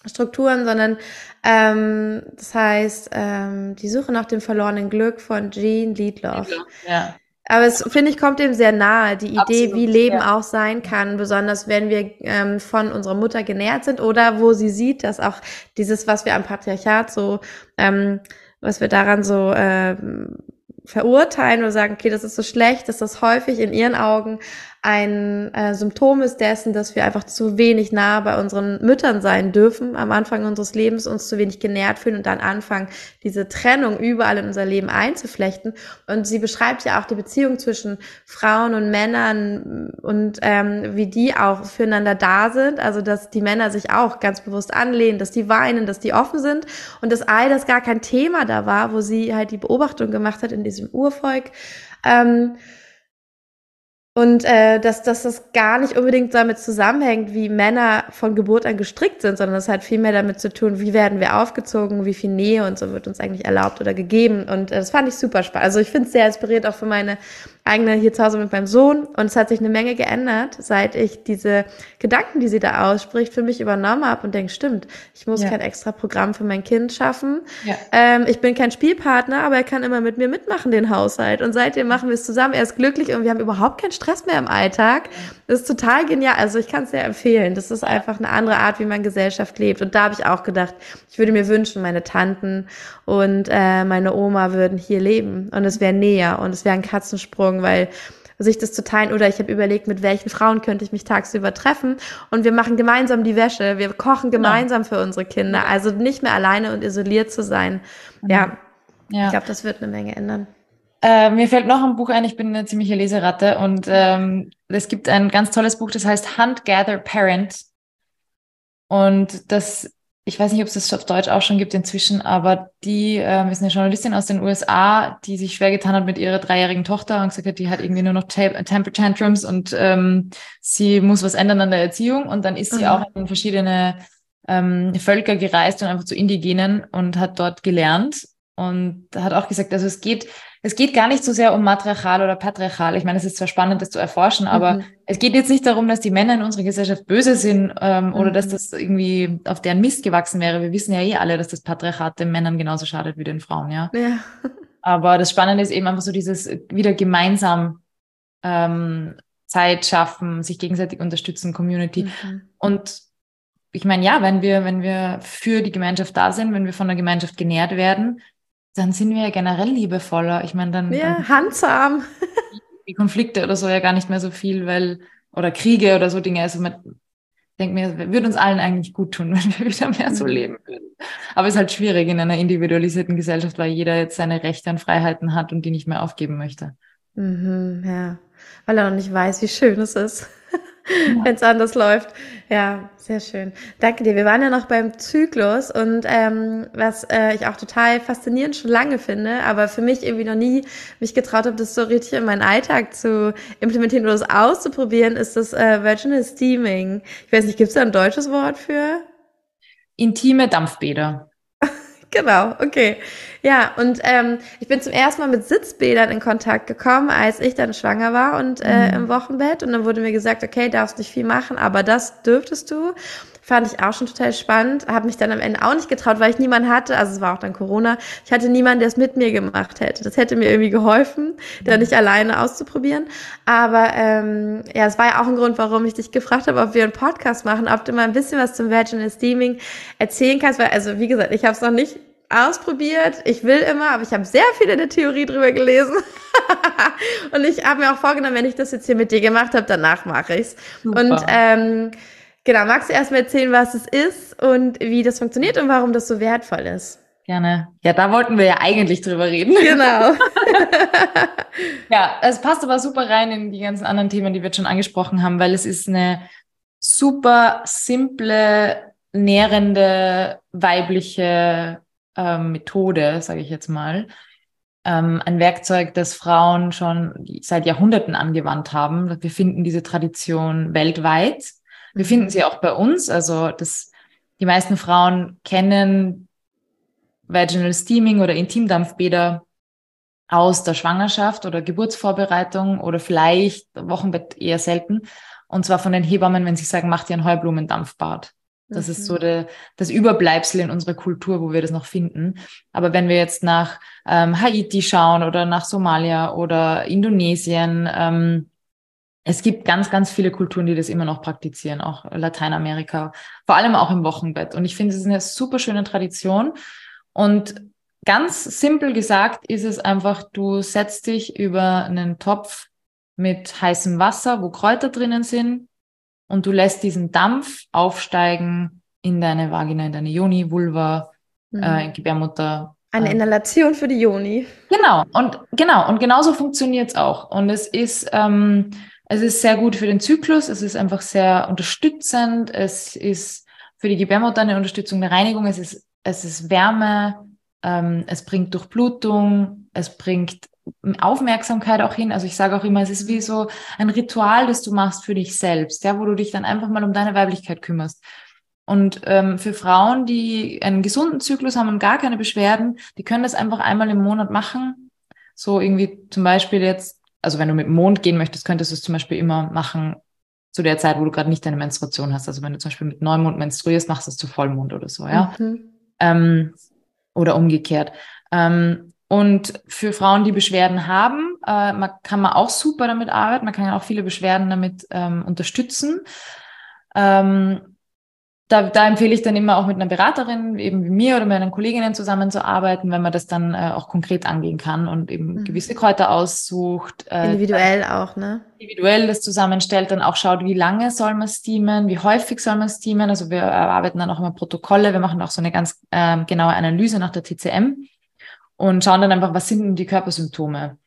Strukturen, sondern ähm, das heißt, ähm, die Suche nach dem verlorenen Glück von Jean Liedloff. Ja. Aber es, finde ich, kommt dem sehr nahe, die Idee, Absolut, wie Leben ja. auch sein kann, besonders wenn wir ähm, von unserer Mutter genährt sind oder wo sie sieht, dass auch dieses, was wir am Patriarchat so, ähm, was wir daran so ähm, verurteilen oder sagen, okay, das ist so schlecht, dass das häufig in ihren Augen ein äh, Symptom ist dessen, dass wir einfach zu wenig nah bei unseren Müttern sein dürfen am Anfang unseres Lebens, uns zu wenig genährt fühlen und dann anfangen, diese Trennung überall in unser Leben einzuflechten. Und sie beschreibt ja auch die Beziehung zwischen Frauen und Männern und ähm, wie die auch füreinander da sind. Also dass die Männer sich auch ganz bewusst anlehnen, dass die weinen, dass die offen sind und dass all das gar kein Thema da war, wo sie halt die Beobachtung gemacht hat in diesem Urvolk. Ähm, und äh, dass, dass das gar nicht unbedingt damit zusammenhängt, wie Männer von Geburt an gestrickt sind, sondern es hat viel mehr damit zu tun, wie werden wir aufgezogen, wie viel Nähe und so wird uns eigentlich erlaubt oder gegeben. Und äh, das fand ich super spannend. Also ich finde es sehr inspiriert auch für meine eigene hier zu Hause mit meinem Sohn und es hat sich eine Menge geändert, seit ich diese Gedanken, die sie da ausspricht, für mich übernommen habe und denke, stimmt, ich muss ja. kein extra Programm für mein Kind schaffen. Ja. Ähm, ich bin kein Spielpartner, aber er kann immer mit mir mitmachen, den Haushalt. Und seitdem machen wir es zusammen. Er ist glücklich und wir haben überhaupt keinen Stress mehr im Alltag. Das ist total genial. Also ich kann es sehr empfehlen. Das ist einfach eine andere Art, wie man Gesellschaft lebt. Und da habe ich auch gedacht, ich würde mir wünschen, meine Tanten und äh, meine Oma würden hier leben und es wäre näher und es wäre ein Katzensprung weil sich das zu teilen oder ich habe überlegt, mit welchen Frauen könnte ich mich tagsüber treffen und wir machen gemeinsam die Wäsche, wir kochen gemeinsam ja. für unsere Kinder, also nicht mehr alleine und isoliert zu sein. Mhm. Ja, ja. ich glaube, das wird eine Menge ändern. Äh, mir fällt noch ein Buch ein, ich bin eine ziemliche Leseratte und ähm, es gibt ein ganz tolles Buch, das heißt Hunt, Gather, Parent. Und das ich weiß nicht, ob es das auf Deutsch auch schon gibt inzwischen, aber die ähm, ist eine Journalistin aus den USA, die sich schwer getan hat mit ihrer dreijährigen Tochter und gesagt hat, die hat irgendwie nur noch Temper Tantrums und ähm, sie muss was ändern an der Erziehung. Und dann ist sie mhm. auch in verschiedene ähm, Völker gereist und einfach zu Indigenen und hat dort gelernt und hat auch gesagt, also es geht es geht gar nicht so sehr um matriarchal oder patriarchal. Ich meine, es ist zwar spannend, das zu erforschen, aber mhm. es geht jetzt nicht darum, dass die Männer in unserer Gesellschaft böse sind ähm, mhm. oder dass mhm. das irgendwie auf deren Mist gewachsen wäre. Wir wissen ja eh alle, dass das Patriarchat den Männern genauso schadet wie den Frauen, ja. ja. [laughs] Aber das Spannende ist eben einfach so dieses wieder gemeinsam ähm, Zeit schaffen, sich gegenseitig unterstützen, Community. Mhm. Und ich meine, ja, wenn wir, wenn wir für die Gemeinschaft da sind, wenn wir von der Gemeinschaft genährt werden, dann sind wir ja generell liebevoller. Ich meine, dann. Ja, dann handsam. [laughs] die Konflikte oder so ja gar nicht mehr so viel, weil, oder Kriege oder so Dinge. Also man denkt mir, würde uns allen eigentlich gut tun, [laughs] wenn wir wieder mehr so mhm. leben würden. Aber es ist halt schwierig in einer individualisierten Gesellschaft, weil jeder jetzt seine Rechte und Freiheiten hat und die nicht mehr aufgeben möchte. Mhm, ja, weil er noch nicht weiß, wie schön es ist [laughs] [laughs] ja. wenn es anders läuft. Ja, sehr schön. Danke dir. Wir waren ja noch beim Zyklus und ähm, was äh, ich auch total faszinierend schon lange finde, aber für mich irgendwie noch nie mich getraut habe, das so richtig in meinen Alltag zu implementieren oder das auszuprobieren, ist das äh, Vaginal Steaming. Ich weiß nicht, gibt es da ein deutsches Wort für? Intime Dampfbäder. Genau, okay. Ja, und ähm, ich bin zum ersten Mal mit Sitzbädern in Kontakt gekommen, als ich dann schwanger war und äh, mhm. im Wochenbett. Und dann wurde mir gesagt, okay, darfst nicht viel machen, aber das dürftest du. Fand ich auch schon total spannend. Habe mich dann am Ende auch nicht getraut, weil ich niemanden hatte. Also es war auch dann Corona. Ich hatte niemanden, der es mit mir gemacht hätte. Das hätte mir irgendwie geholfen, da nicht alleine auszuprobieren. Aber ähm, ja, es war ja auch ein Grund, warum ich dich gefragt habe, ob wir einen Podcast machen, ob du mal ein bisschen was zum Vaginal Steaming erzählen kannst. Weil, also wie gesagt, ich habe es noch nicht ausprobiert. Ich will immer, aber ich habe sehr viel in der Theorie drüber gelesen. [laughs] und ich habe mir auch vorgenommen, wenn ich das jetzt hier mit dir gemacht habe, danach mache ich's. Super. Und ähm, genau, magst du erstmal erzählen, was es ist und wie das funktioniert und warum das so wertvoll ist? Gerne. Ja, da wollten wir ja eigentlich drüber reden. [laughs] Genau. [laughs] ja, es passt aber super rein in die ganzen anderen Themen, die wir schon angesprochen haben, weil es ist eine super simple, nährende, weibliche ähm, Methode, sage ich jetzt mal. Ähm, ein Werkzeug, das Frauen schon seit Jahrhunderten angewandt haben. Wir finden diese Tradition weltweit. Wir finden sie auch bei uns. Also das, die meisten Frauen kennen Vaginal Steaming oder Intimdampfbäder aus der Schwangerschaft oder Geburtsvorbereitung oder vielleicht Wochenbett eher selten. Und zwar von den Hebammen, wenn sie sagen, mach dir ein Heublumendampfbad. Das mhm. ist so mhm. de, das Überbleibsel in unserer Kultur, wo wir das noch finden. Aber wenn wir jetzt nach ähm, Haiti schauen oder nach Somalia oder Indonesien, ähm, es gibt ganz, ganz viele Kulturen, die das immer noch praktizieren, auch Lateinamerika, vor allem auch im Wochenbett. Und ich finde, es ist eine super schöne Tradition. Und ganz simpel gesagt ist es einfach, du setzt dich über einen Topf mit heißem Wasser, wo Kräuter drinnen sind, und du lässt diesen Dampf aufsteigen in deine Vagina, in deine Joni, Vulva, mhm. äh, Gebärmutter. Eine äh, Inhalation für die Joni. Genau, und genau, und genauso funktioniert es auch. Und es ist, ähm, es ist sehr gut für den Zyklus, es ist einfach sehr unterstützend, es ist für die Gebärmutter eine Unterstützung der Reinigung, es ist, es ist Wärme, ähm, es bringt Durchblutung, es bringt Aufmerksamkeit auch hin. Also ich sage auch immer, es ist wie so ein Ritual, das du machst für dich selbst, ja, wo du dich dann einfach mal um deine Weiblichkeit kümmerst. Und ähm, für Frauen, die einen gesunden Zyklus haben und gar keine Beschwerden, die können das einfach einmal im Monat machen. So irgendwie zum Beispiel jetzt, also wenn du mit dem Mond gehen möchtest, könntest du es zum Beispiel immer machen zu der Zeit, wo du gerade nicht deine Menstruation hast. Also wenn du zum Beispiel mit Neumond menstruierst, machst du es zu Vollmond oder so, ja. Mhm. Ähm, oder umgekehrt. Ähm, und für Frauen, die Beschwerden haben, äh, man, kann man auch super damit arbeiten. Man kann auch viele Beschwerden damit ähm, unterstützen. Ähm, da, da empfehle ich dann immer auch mit einer Beraterin, eben wie mir oder mit meinen Kolleginnen zusammenzuarbeiten, wenn man das dann äh, auch konkret angehen kann und eben mhm. gewisse Kräuter aussucht. Äh, individuell auch, ne? Individuell das zusammenstellt, dann auch schaut, wie lange soll man steamen, wie häufig soll man steamen. Also wir erarbeiten dann auch immer Protokolle, wir machen auch so eine ganz äh, genaue Analyse nach der TCM und schauen dann einfach, was sind denn die Körpersymptome.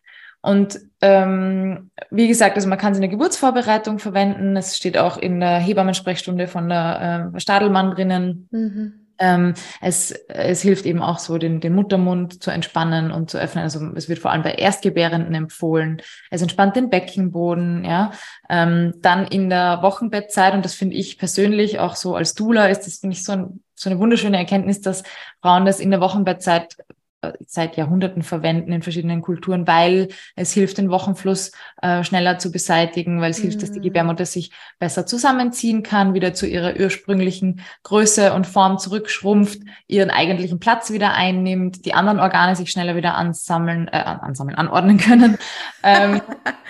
Und ähm, wie gesagt, also man kann sie in der Geburtsvorbereitung verwenden. Es steht auch in der Hebammensprechstunde von der äh, Stadelmann drinnen. Mhm. Ähm, es, es hilft eben auch so, den, den Muttermund zu entspannen und zu öffnen. Also es wird vor allem bei Erstgebärenden empfohlen. Es entspannt den Beckenboden, ja. Ähm, dann in der Wochenbettzeit, und das finde ich persönlich auch so als Doula, ist das, finde ich, so, ein, so eine wunderschöne Erkenntnis, dass Frauen das in der Wochenbettzeit seit Jahrhunderten verwenden in verschiedenen Kulturen, weil es hilft, den Wochenfluss äh, schneller zu beseitigen, weil es mhm. hilft, dass die mhm. Gebärmutter sich besser zusammenziehen kann, wieder zu ihrer ursprünglichen Größe und Form zurückschrumpft, ihren eigentlichen Platz wieder einnimmt, die anderen Organe sich schneller wieder ansammeln, äh, ansammeln, anordnen können. [laughs] ähm,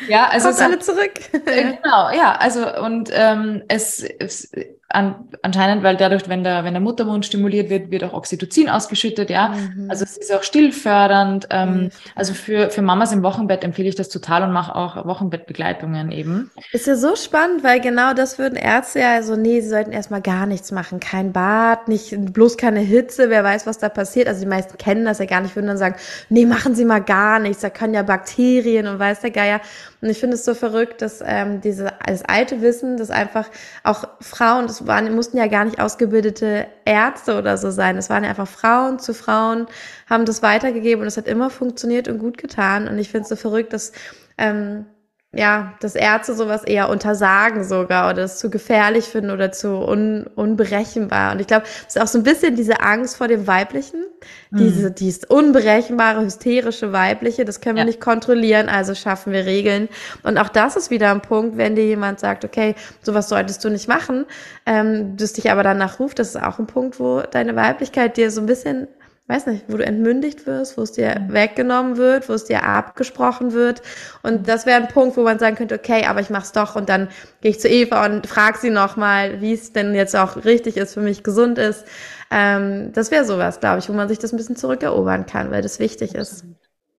ja, also Kommt alle zurück. Äh, genau, ja, also und ähm, es, es an, anscheinend, weil dadurch, wenn der, wenn der Muttermund stimuliert wird, wird auch Oxytocin ausgeschüttet, ja. Mhm. Also es ist auch stillfördernd. Ähm, mhm. Also für, für Mamas im Wochenbett empfehle ich das total und mache auch Wochenbettbegleitungen eben. Ist ja so spannend, weil genau das würden Ärzte ja so, nee, sie sollten erstmal gar nichts machen. Kein Bad, nicht, bloß keine Hitze, wer weiß, was da passiert. Also die meisten kennen das ja gar nicht, würden dann sagen, nee, machen Sie mal gar nichts, da können ja Bakterien und weiß der Geier. Und ich finde es so verrückt, dass ähm, diese, das alte Wissen, dass einfach auch Frauen, das waren, mussten ja gar nicht ausgebildete Ärzte oder so sein. Es waren ja einfach Frauen zu Frauen, haben das weitergegeben und es hat immer funktioniert und gut getan. Und ich finde es so verrückt, dass ähm, ja, dass Ärzte sowas eher untersagen sogar oder es zu gefährlich finden oder zu un, unberechenbar. Und ich glaube, es ist auch so ein bisschen diese Angst vor dem Weiblichen, mhm. diese, dieses unberechenbare, hysterische Weibliche, das können wir ja. nicht kontrollieren, also schaffen wir Regeln. Und auch das ist wieder ein Punkt, wenn dir jemand sagt, okay, sowas solltest du nicht machen, ähm, du dich aber danach ruft, das ist auch ein Punkt, wo deine Weiblichkeit dir so ein bisschen weiß nicht, wo du entmündigt wirst, wo es dir weggenommen wird, wo es dir abgesprochen wird. Und das wäre ein Punkt, wo man sagen könnte, okay, aber ich mach's doch und dann gehe ich zu Eva und frage sie nochmal, wie es denn jetzt auch richtig ist, für mich gesund ist. Ähm, das wäre sowas, glaube ich, wo man sich das ein bisschen zurückerobern kann, weil das wichtig ist.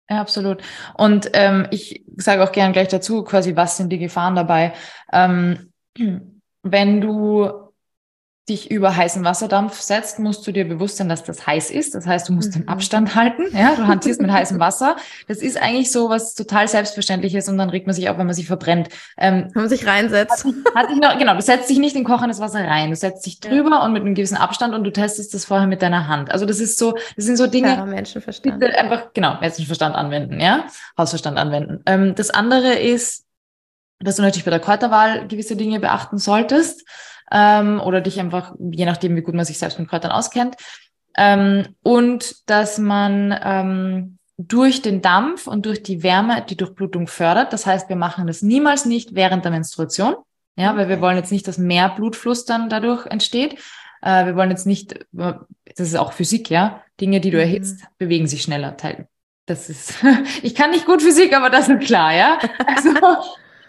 Ja, absolut. Und ähm, ich sage auch gern gleich dazu, quasi, was sind die Gefahren dabei? Ähm, [clears throat] wenn du dich über heißen Wasserdampf setzt, musst du dir bewusst sein, dass das heiß ist. Das heißt, du musst mhm. den Abstand halten. Ja, du hantierst mit heißem Wasser. Das ist eigentlich so was total selbstverständliches und dann regt man sich auch, wenn man sich verbrennt. Ähm, wenn man sich reinsetzt. Hat, hat noch, genau, du setzt dich nicht in kochendes Wasser rein. Du setzt dich drüber ja. und mit einem gewissen Abstand und du testest das vorher mit deiner Hand. Also das ist so, das sind so Dinge, ja, Menschenverstand. die einfach, genau, Menschenverstand anwenden, ja, Hausverstand anwenden. Ähm, das andere ist, dass du natürlich bei der Kräuterwahl gewisse Dinge beachten solltest ähm, oder dich einfach, je nachdem, wie gut man sich selbst mit Kräutern auskennt. Ähm, und dass man ähm, durch den Dampf und durch die Wärme die Durchblutung fördert. Das heißt, wir machen das niemals nicht während der Menstruation, ja, weil wir wollen jetzt nicht, dass mehr Blutfluss dann dadurch entsteht. Äh, wir wollen jetzt nicht, das ist auch Physik, ja, Dinge, die du mhm. erhitzt, bewegen sich schneller. Das ist, [laughs] ich kann nicht gut Physik, aber das ist klar, ja. Also,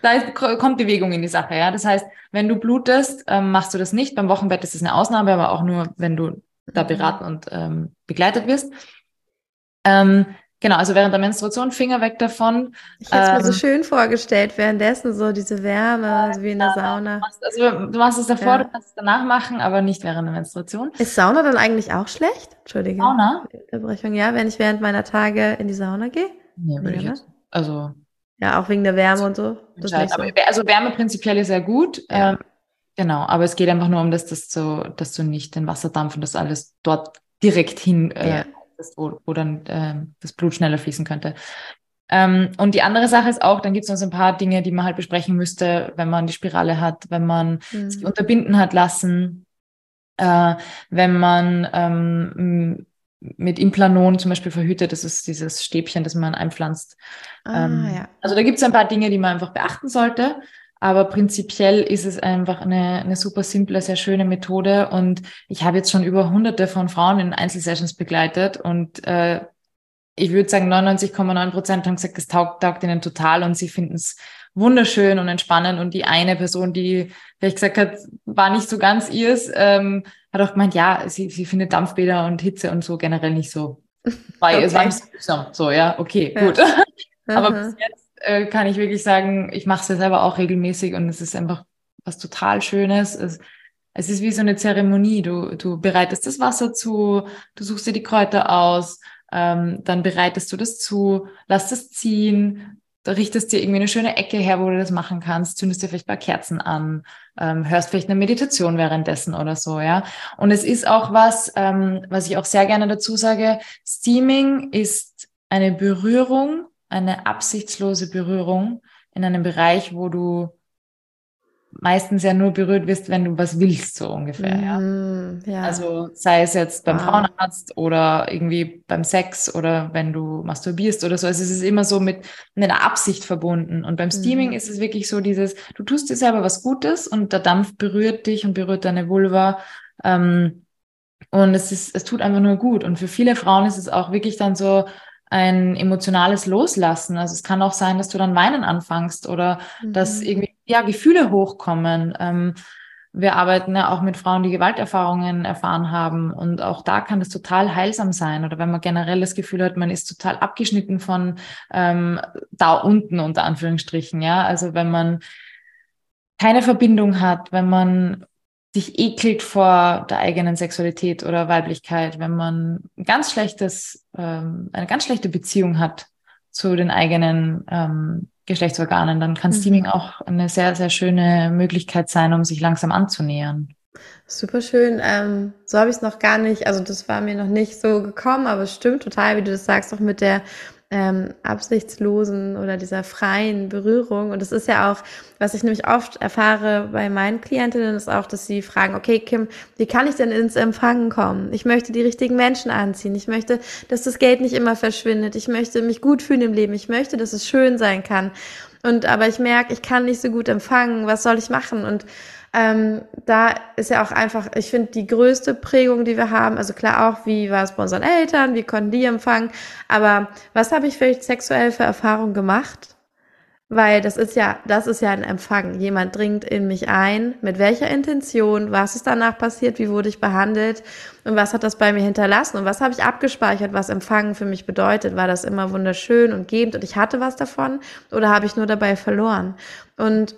da ist, kommt Bewegung in die Sache, ja. Das heißt, wenn du blutest, ähm, machst du das nicht. Beim Wochenbett ist es eine Ausnahme, aber auch nur, wenn du da mhm. beraten und ähm, begleitet wirst. Ähm, Genau, also während der Menstruation Finger weg davon. Ich hätte es ähm, mir so ähm, schön vorgestellt, währenddessen so diese Wärme, so wie in der Sauna. Du machst, also du machst es davor, ja. du kannst es danach machen, aber nicht während der Menstruation. Ist Sauna dann eigentlich auch schlecht? Entschuldige. Sauna? Unterbrechung, ja, wenn ich während meiner Tage in die Sauna gehe? Nee, würde ich jetzt. Also. Ja, auch wegen der Wärme und so. Das so. Aber, also Wärme prinzipiell ist sehr gut. Ja. Ähm, genau, aber es geht einfach nur um das, dass du, dass du nicht den Wasserdampf und das alles dort direkt hin äh, ja wo, wo dann äh, das Blut schneller fließen könnte. Ähm, und die andere Sache ist auch, dann gibt es noch so ein paar Dinge, die man halt besprechen müsste, wenn man die Spirale hat, wenn man mhm. sich unterbinden hat lassen, äh, wenn man ähm, mit Implanon zum Beispiel verhütet, das ist dieses Stäbchen, das man einpflanzt. Ah, ähm, ja. Also da gibt es ein paar Dinge, die man einfach beachten sollte. Aber prinzipiell ist es einfach eine, eine super simple, sehr schöne Methode. Und ich habe jetzt schon über hunderte von Frauen in Einzelsessions begleitet und äh, ich würde sagen, 99,9 Prozent haben gesagt, es taugt, taugt ihnen total und sie finden es wunderschön und entspannend. Und die eine Person, die vielleicht gesagt hat, war nicht so ganz ihrs, ähm, hat auch gemeint, ja, sie, sie findet Dampfbäder und Hitze und so generell nicht so. [laughs] Weil okay. es war nicht so, so, ja, okay, ja. gut. Aber bis jetzt äh, kann ich wirklich sagen, ich mache es ja selber auch regelmäßig und es ist einfach was total Schönes. Es, es ist wie so eine Zeremonie. Du, du bereitest das Wasser zu, du suchst dir die Kräuter aus, ähm, dann bereitest du das zu, lass das ziehen, da richtest dir irgendwie eine schöne Ecke her, wo du das machen kannst, zündest dir vielleicht ein paar Kerzen an, ähm, hörst vielleicht eine Meditation währenddessen oder so, ja. Und es ist auch was, ähm, was ich auch sehr gerne dazu sage, Steaming ist eine Berührung eine absichtslose Berührung in einem Bereich, wo du meistens ja nur berührt wirst, wenn du was willst, so ungefähr. Ja. Mm, ja. Also sei es jetzt beim wow. Frauenarzt oder irgendwie beim Sex oder wenn du masturbierst oder so. Also es ist immer so mit, mit einer Absicht verbunden. Und beim Steaming mm. ist es wirklich so dieses, du tust dir selber was Gutes und der Dampf berührt dich und berührt deine Vulva. Ähm, und es ist, es tut einfach nur gut. Und für viele Frauen ist es auch wirklich dann so, ein emotionales Loslassen. Also es kann auch sein, dass du dann weinen anfängst oder mhm. dass irgendwie ja Gefühle hochkommen. Ähm, wir arbeiten ja auch mit Frauen, die Gewalterfahrungen erfahren haben und auch da kann das total heilsam sein. Oder wenn man generell das Gefühl hat, man ist total abgeschnitten von ähm, da unten unter Anführungsstrichen. Ja, also wenn man keine Verbindung hat, wenn man sich ekelt vor der eigenen Sexualität oder Weiblichkeit, wenn man ein ganz schlechtes, ähm, eine ganz schlechte Beziehung hat zu den eigenen ähm, Geschlechtsorganen, dann kann mhm. Steaming auch eine sehr, sehr schöne Möglichkeit sein, um sich langsam anzunähern. Super schön. Ähm, so habe ich es noch gar nicht, also das war mir noch nicht so gekommen, aber es stimmt total, wie du das sagst, auch mit der ähm, absichtslosen oder dieser freien Berührung. Und das ist ja auch, was ich nämlich oft erfahre bei meinen Klientinnen, ist auch, dass sie fragen, okay, Kim, wie kann ich denn ins Empfangen kommen? Ich möchte die richtigen Menschen anziehen. Ich möchte, dass das Geld nicht immer verschwindet. Ich möchte mich gut fühlen im Leben. Ich möchte, dass es schön sein kann. Und aber ich merke, ich kann nicht so gut empfangen. Was soll ich machen? Und ähm, da ist ja auch einfach, ich finde, die größte Prägung, die wir haben, also klar auch, wie war es bei unseren Eltern, wie konnten die empfangen, aber was habe ich vielleicht sexuell für Erfahrungen gemacht? Weil das ist ja, das ist ja ein Empfang. Jemand dringt in mich ein. Mit welcher Intention? Was ist danach passiert? Wie wurde ich behandelt? Und was hat das bei mir hinterlassen? Und was habe ich abgespeichert, was Empfangen für mich bedeutet? War das immer wunderschön und gebend und ich hatte was davon? Oder habe ich nur dabei verloren? Und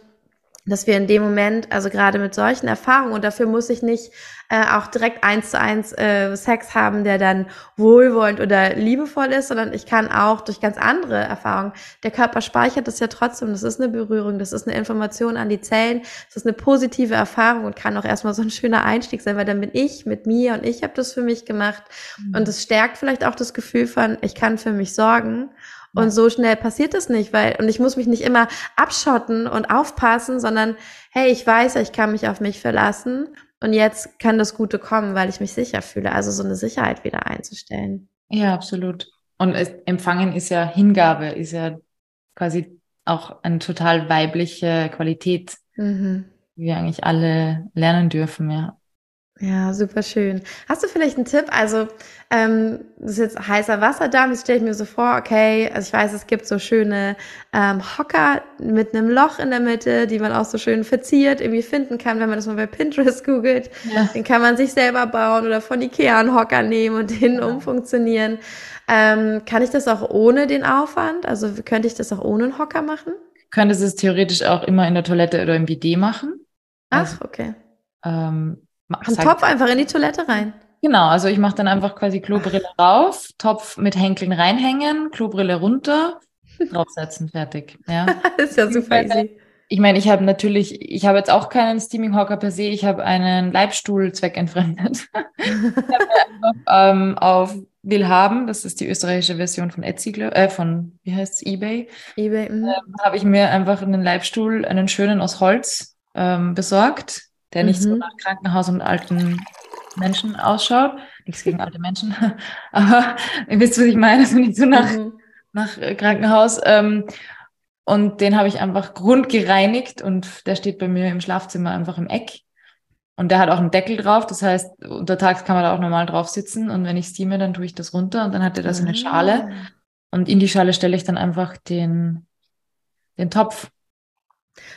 dass wir in dem Moment, also gerade mit solchen Erfahrungen, und dafür muss ich nicht äh, auch direkt eins zu eins äh, Sex haben, der dann wohlwollend oder liebevoll ist, sondern ich kann auch durch ganz andere Erfahrungen, der Körper speichert das ja trotzdem, das ist eine Berührung, das ist eine Information an die Zellen, das ist eine positive Erfahrung und kann auch erstmal so ein schöner Einstieg sein, weil dann bin ich mit mir und ich habe das für mich gemacht. Mhm. und es stärkt vielleicht auch das Gefühl von, ich kann für mich sorgen und so schnell passiert das nicht, weil, und ich muss mich nicht immer abschotten und aufpassen, sondern hey, ich weiß, ich kann mich auf mich verlassen und jetzt kann das Gute kommen, weil ich mich sicher fühle. Also so eine Sicherheit wieder einzustellen. Ja, absolut. Und es, Empfangen ist ja Hingabe, ist ja quasi auch eine total weibliche Qualität, mhm. die wir eigentlich alle lernen dürfen, ja. Ja, super schön. Hast du vielleicht einen Tipp? Also, ähm, das ist jetzt heißer Wasserdampf. Jetzt stelle ich mir so vor, okay, also ich weiß, es gibt so schöne ähm, Hocker mit einem Loch in der Mitte, die man auch so schön verziert irgendwie finden kann, wenn man das mal bei Pinterest [laughs] googelt. Ja. Den kann man sich selber bauen oder von Ikea einen Hocker nehmen und [laughs] den ja. umfunktionieren. Ähm, kann ich das auch ohne den Aufwand? Also könnte ich das auch ohne einen Hocker machen? Könntest es theoretisch auch immer in der Toilette oder im Bidet machen. Ach, also, okay. Ähm, ein Topf einfach in die Toilette rein. Genau, also ich mache dann einfach quasi Klobrille rauf, Topf mit Henkeln reinhängen, Klobrille runter, draufsetzen, fertig. Ja. [laughs] ist ja super easy. Ich meine, ich habe natürlich, ich habe jetzt auch keinen Steaming Hocker per se, ich habe einen Leibstuhl zweckentfremdet. [laughs] ich habe einfach ähm, auf Will haben, das ist die österreichische Version von Etsy, äh, von, wie heißt es, eBay. eBay, mhm. ähm, habe ich mir einfach einen Leibstuhl, einen schönen aus Holz ähm, besorgt der nicht mhm. so nach Krankenhaus und alten Menschen ausschaut. Nichts gegen alte Menschen, [laughs] aber ihr wisst, was ich meine, also nicht so nach, mhm. nach äh, Krankenhaus. Ähm, und den habe ich einfach grundgereinigt und der steht bei mir im Schlafzimmer einfach im Eck. Und der hat auch einen Deckel drauf, das heißt, untertags kann man da auch normal drauf sitzen und wenn ich steame, dann tue ich das runter und dann hat er da so eine Schale. Ah. Und in die Schale stelle ich dann einfach den, den Topf.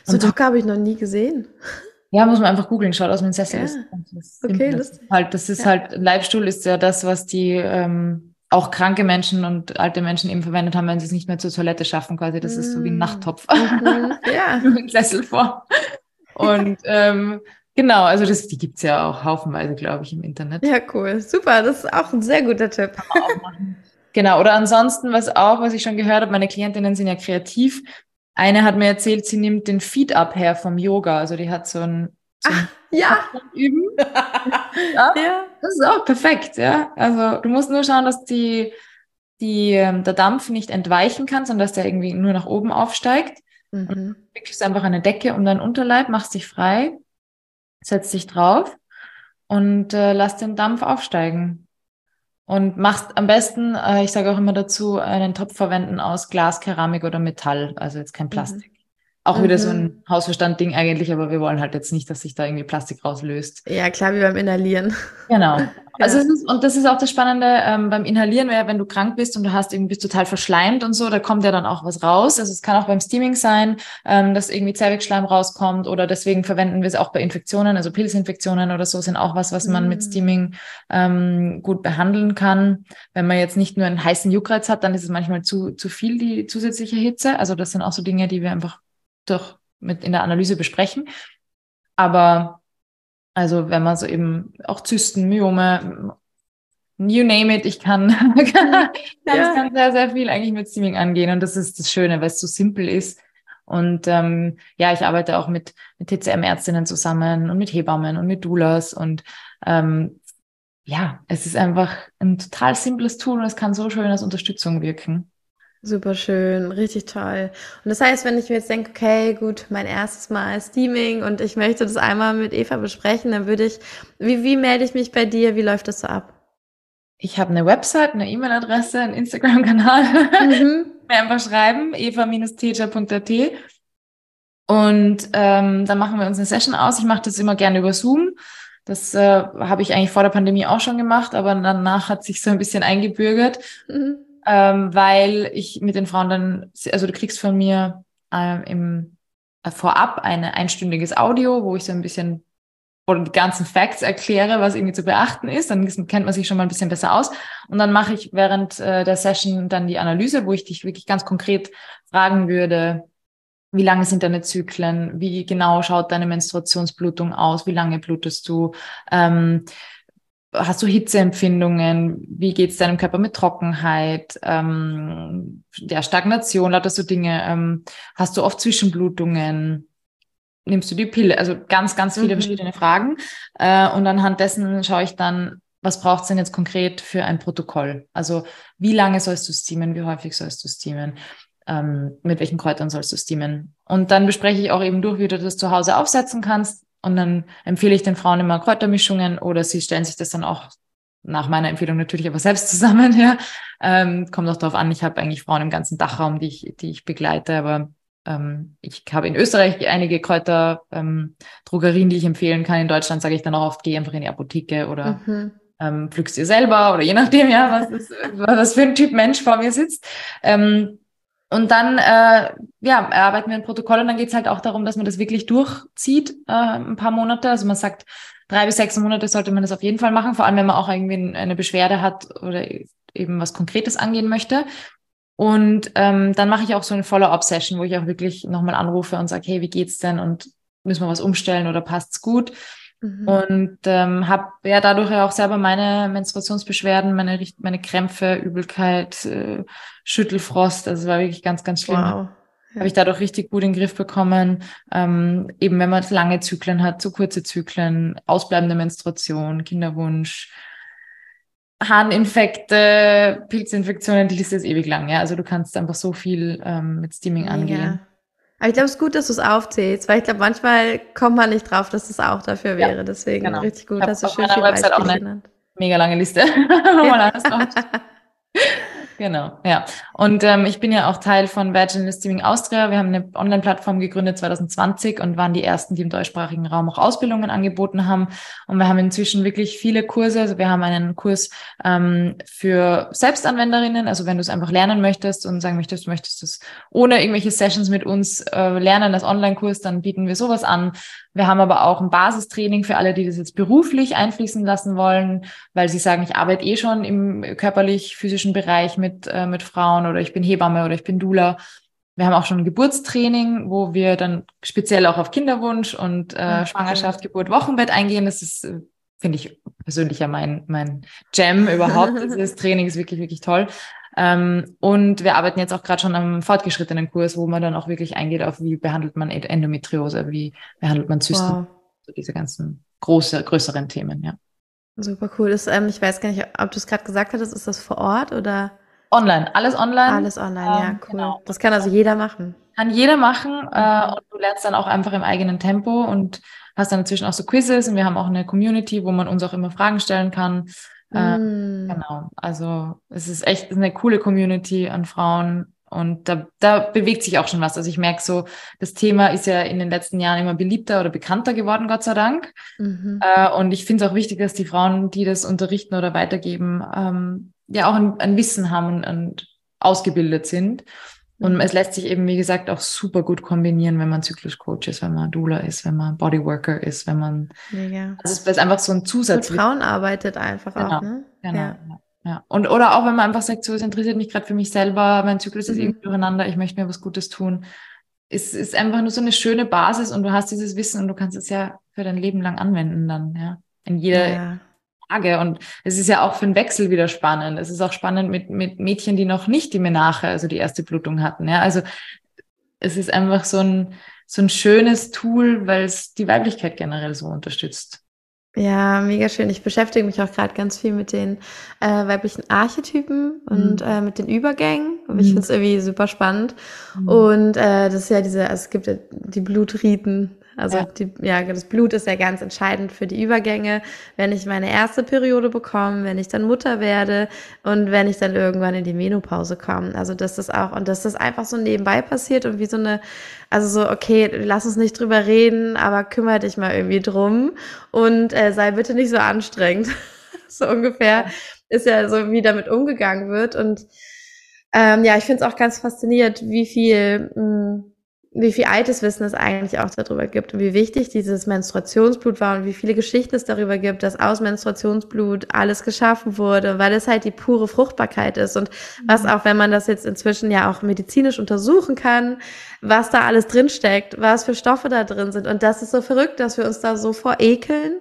So einen Hocker habe ich noch nie gesehen. Ja, muss man einfach googeln, schaut aus ein Sessel ja. ist. Das okay, lustig. Halt, das ist ja. halt, Leibstuhl ist ja das, was die ähm, auch kranke Menschen und alte Menschen eben verwendet haben, wenn sie es nicht mehr zur Toilette schaffen, quasi. Das mm. ist so wie ein mm. Nachttopf. Mhm. Ja. [laughs] ein Sessel vor. Und [laughs] ähm, genau, also das, die gibt's ja auch haufenweise, glaube ich, im Internet. Ja, cool. Super, das ist auch ein sehr guter Tipp. Genau, oder ansonsten, was auch, was ich schon gehört habe, meine Klientinnen sind ja kreativ, eine hat mir erzählt, sie nimmt den Feed up her vom Yoga. Also die hat so ein, so ja. Üben. [laughs] ja. ja. Das ist auch perfekt, ja. Also du musst nur schauen, dass die, die, ähm, der Dampf nicht entweichen kann, sondern dass der irgendwie nur nach oben aufsteigt. Mhm. Und wickelst einfach eine Decke um deinen Unterleib, machst dich frei, setzt dich drauf und äh, lass den Dampf aufsteigen. Und machst am besten, äh, ich sage auch immer dazu, einen Topf verwenden aus Glas, Keramik oder Metall, also jetzt kein mhm. Plastik. Mhm. Auch mhm. wieder so ein mhm. Hausverstand-Ding eigentlich, aber wir wollen halt jetzt nicht, dass sich da irgendwie Plastik rauslöst. Ja, klar, wie beim Inhalieren. Genau. [laughs] Also es ist, und das ist auch das Spannende ähm, beim Inhalieren, weil wenn du krank bist und du hast irgendwie bist total verschleimt und so, da kommt ja dann auch was raus. Also es kann auch beim Steaming sein, ähm, dass irgendwie Zervixschleim rauskommt oder deswegen verwenden wir es auch bei Infektionen, also Pilzinfektionen oder so sind auch was, was man mit Steaming ähm, gut behandeln kann. Wenn man jetzt nicht nur einen heißen Juckreiz hat, dann ist es manchmal zu, zu viel, die zusätzliche Hitze. Also das sind auch so Dinge, die wir einfach durch mit in der Analyse besprechen. Aber also wenn man so eben auch Zysten, Myome, you name it, ich kann, [laughs] kann, ja. kann sehr, sehr viel eigentlich mit Steaming angehen. Und das ist das Schöne, weil es so simpel ist. Und ähm, ja, ich arbeite auch mit, mit TCM-Ärztinnen zusammen und mit Hebammen und mit Doulas. Und ähm, ja, es ist einfach ein total simples Tool und es kann so schön als Unterstützung wirken. Super schön, richtig toll. Und das heißt, wenn ich mir jetzt denke, okay, gut, mein erstes Mal Steaming und ich möchte das einmal mit Eva besprechen, dann würde ich, wie, wie melde ich mich bei dir? Wie läuft das so ab? Ich habe eine Website, eine E-Mail-Adresse, einen Instagram-Kanal. Mhm. [laughs] mir einfach schreiben, eva-teacher.at. Und ähm, dann machen wir uns eine Session aus. Ich mache das immer gerne über Zoom. Das äh, habe ich eigentlich vor der Pandemie auch schon gemacht, aber danach hat sich so ein bisschen eingebürgert. Mhm ähm, weil ich mit den Frauen dann, also du kriegst von mir äh, im äh, vorab ein einstündiges Audio, wo ich so ein bisschen oder die ganzen Facts erkläre, was irgendwie zu beachten ist. Dann kennt man sich schon mal ein bisschen besser aus. Und dann mache ich während äh, der Session dann die Analyse, wo ich dich wirklich ganz konkret fragen würde, wie lange sind deine Zyklen? Wie genau schaut deine Menstruationsblutung aus? Wie lange blutest du? Ähm, Hast du Hitzeempfindungen? Wie geht es deinem Körper mit Trockenheit? Ähm, der Stagnation, lauter so Dinge. Ähm, hast du oft Zwischenblutungen? Nimmst du die Pille? Also ganz, ganz viele mhm. verschiedene Fragen. Äh, und anhand dessen schaue ich dann, was braucht es denn jetzt konkret für ein Protokoll? Also wie lange sollst du steamen? Wie häufig sollst du steamen? Ähm, mit welchen Kräutern sollst du steamen? Und dann bespreche ich auch eben durch, wie du das zu Hause aufsetzen kannst und dann empfehle ich den Frauen immer Kräutermischungen oder sie stellen sich das dann auch nach meiner Empfehlung natürlich aber selbst zusammen. [laughs] Ja. Ähm, kommt auch darauf an, ich habe eigentlich Frauen im ganzen Dachraum, die ich, die ich begleite, aber ähm, ich habe in Österreich einige Kräuter, ähm, die ich empfehlen kann. In Deutschland sage ich dann auch oft, geh einfach in die Apotheke oder mhm. ähm, pflückst dir selber oder je nachdem, ja, was, ist, was für ein Typ Mensch vor mir sitzt. Ähm, und dann äh, ja, erarbeiten wir ein Protokoll und dann geht's halt auch darum, dass man das wirklich durchzieht, äh, ein paar Monate. Also man sagt, drei bis sechs Monate sollte man das auf jeden Fall machen, vor allem wenn man auch irgendwie eine Beschwerde hat oder eben was Konkretes angehen möchte. Und ähm, dann mache ich auch so eine Follow-up-Session, wo ich auch wirklich nochmal anrufe und sage, hey, wie geht's denn und müssen wir was umstellen oder passt's gut? Mhm. Und ähm, habe ja dadurch ja auch selber meine Menstruationsbeschwerden, meine, meine Krämpfe, Übelkeit, äh, Schüttelfrost, also es war wirklich ganz, ganz schlimm. Wow. Ja. Habe ich dadurch richtig gut in den Griff bekommen. Ähm, eben wenn man lange Zyklen hat, zu kurze Zyklen, ausbleibende Menstruation, Kinderwunsch, Harninfekte, Pilzinfektionen, die Liste ist ewig lang, ja. Also du kannst einfach so viel ähm, mit Steaming angehen. Ja. Aber ich glaube, es ist gut, dass du es aufzählst, weil ich glaube, manchmal kommt man nicht drauf, dass es auch dafür wäre. Ja, Deswegen genau. richtig gut, dass du schön viel Beispiele genannt. Mega lange Liste, [laughs] Genau, ja. Und ähm, ich bin ja auch Teil von Vaginal Steaming Austria. Wir haben eine Online-Plattform gegründet 2020 und waren die ersten, die im deutschsprachigen Raum auch Ausbildungen angeboten haben. Und wir haben inzwischen wirklich viele Kurse. Also wir haben einen Kurs ähm, für Selbstanwenderinnen. Also wenn du es einfach lernen möchtest und sagen möchtest, du möchtest es ohne irgendwelche Sessions mit uns äh, lernen, das Online-Kurs, dann bieten wir sowas an. Wir haben aber auch ein Basistraining für alle, die das jetzt beruflich einfließen lassen wollen, weil sie sagen, ich arbeite eh schon im körperlich-physischen Bereich mit, äh, mit Frauen oder ich bin Hebamme oder ich bin Dula. Wir haben auch schon ein Geburtstraining, wo wir dann speziell auch auf Kinderwunsch und äh, Schwangerschaft, Geburt, Wochenbett eingehen. Das ist, äh, finde ich persönlich ja mein, mein Jam [laughs] überhaupt. Das Training ist wirklich, wirklich toll. Ähm, und wir arbeiten jetzt auch gerade schon am fortgeschrittenen Kurs, wo man dann auch wirklich eingeht auf, wie behandelt man Endometriose, wie behandelt man Zysten, wow. so diese ganzen große, größeren Themen, ja. Super cool. Das, ähm, ich weiß gar nicht, ob du es gerade gesagt hattest, ist das vor Ort oder? Online, alles online. Alles online, ähm, ja, cool. Genau. Das kann also jeder machen. Kann jeder machen äh, und du lernst dann auch einfach im eigenen Tempo und hast dann inzwischen auch so Quizzes und wir haben auch eine Community, wo man uns auch immer Fragen stellen kann. Äh, mm. Genau. Also es ist echt eine coole Community an Frauen. Und da, da bewegt sich auch schon was. Also ich merke so, das Thema ist ja in den letzten Jahren immer beliebter oder bekannter geworden, Gott sei Dank. Mhm. Äh, und ich finde es auch wichtig, dass die Frauen, die das unterrichten oder weitergeben, ähm, ja auch ein, ein Wissen haben und, und ausgebildet sind. Und es lässt sich eben, wie gesagt, auch super gut kombinieren, wenn man zyklisch Coach ist, wenn man Doula ist, wenn man Bodyworker ist, wenn man. Mega. Also es ist einfach so ein Zusatz. Mit Frauen arbeitet einfach genau, auch, ne? Genau. Ja. ja. Und oder auch wenn man einfach sagt, so es interessiert mich gerade für mich selber, mein Zyklus mhm. ist irgendwie durcheinander, ich möchte mir was Gutes tun. Es ist einfach nur so eine schöne Basis und du hast dieses Wissen und du kannst es ja für dein Leben lang anwenden dann, ja. In jeder, ja. Frage. Und es ist ja auch für den Wechsel wieder spannend. Es ist auch spannend mit, mit Mädchen, die noch nicht die Menache, also die erste Blutung hatten. Ja, also es ist einfach so ein, so ein schönes Tool, weil es die Weiblichkeit generell so unterstützt. Ja, mega schön. Ich beschäftige mich auch gerade ganz viel mit den äh, weiblichen Archetypen und mhm. äh, mit den Übergängen. Und ich mhm. finde es irgendwie super spannend. Mhm. Und äh, das ist ja diese, also es gibt ja die Blutriten, also ja. Die, ja, das Blut ist ja ganz entscheidend für die Übergänge. Wenn ich meine erste Periode bekomme, wenn ich dann Mutter werde und wenn ich dann irgendwann in die Menopause komme. Also dass das auch und dass das einfach so nebenbei passiert und wie so eine, also so okay, lass uns nicht drüber reden, aber kümmere dich mal irgendwie drum und äh, sei bitte nicht so anstrengend. [laughs] so ungefähr ist ja so, wie damit umgegangen wird und ähm, ja, ich finde es auch ganz faszinierend, wie viel mh, hm, wie viel altes Wissen es eigentlich auch darüber gibt und wie wichtig dieses Menstruationsblut war und wie viele Geschichten es darüber gibt, dass aus Menstruationsblut alles geschaffen wurde, weil es halt die pure Fruchtbarkeit ist. Und was mhm. auch, wenn man das jetzt inzwischen ja auch medizinisch untersuchen kann, was da alles drinsteckt, was für Stoffe da drin sind. Und das ist so verrückt, dass wir uns da so vorekeln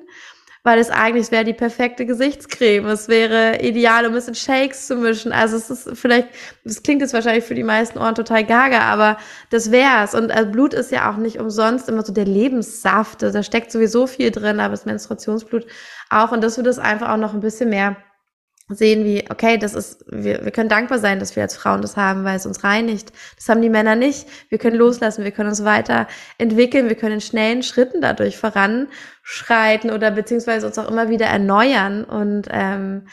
weil es eigentlich wäre die perfekte Gesichtscreme. Es wäre ideal, um es in Shakes zu mischen. Also es ist vielleicht, das klingt jetzt wahrscheinlich für die meisten Ohren total gaga, aber das wär's. Und also Blut ist ja auch nicht umsonst immer so der Lebenssaft. Da steckt sowieso viel drin, aber das Menstruationsblut auch. Und das würde es einfach auch noch ein bisschen mehr sehen, wie, okay, das ist, wir, wir können dankbar sein, dass wir als Frauen das haben, weil es uns reinigt. Das haben die Männer nicht. Wir können loslassen, wir können uns weiterentwickeln, wir können in schnellen Schritten dadurch voranschreiten oder beziehungsweise uns auch immer wieder erneuern. Und ähm,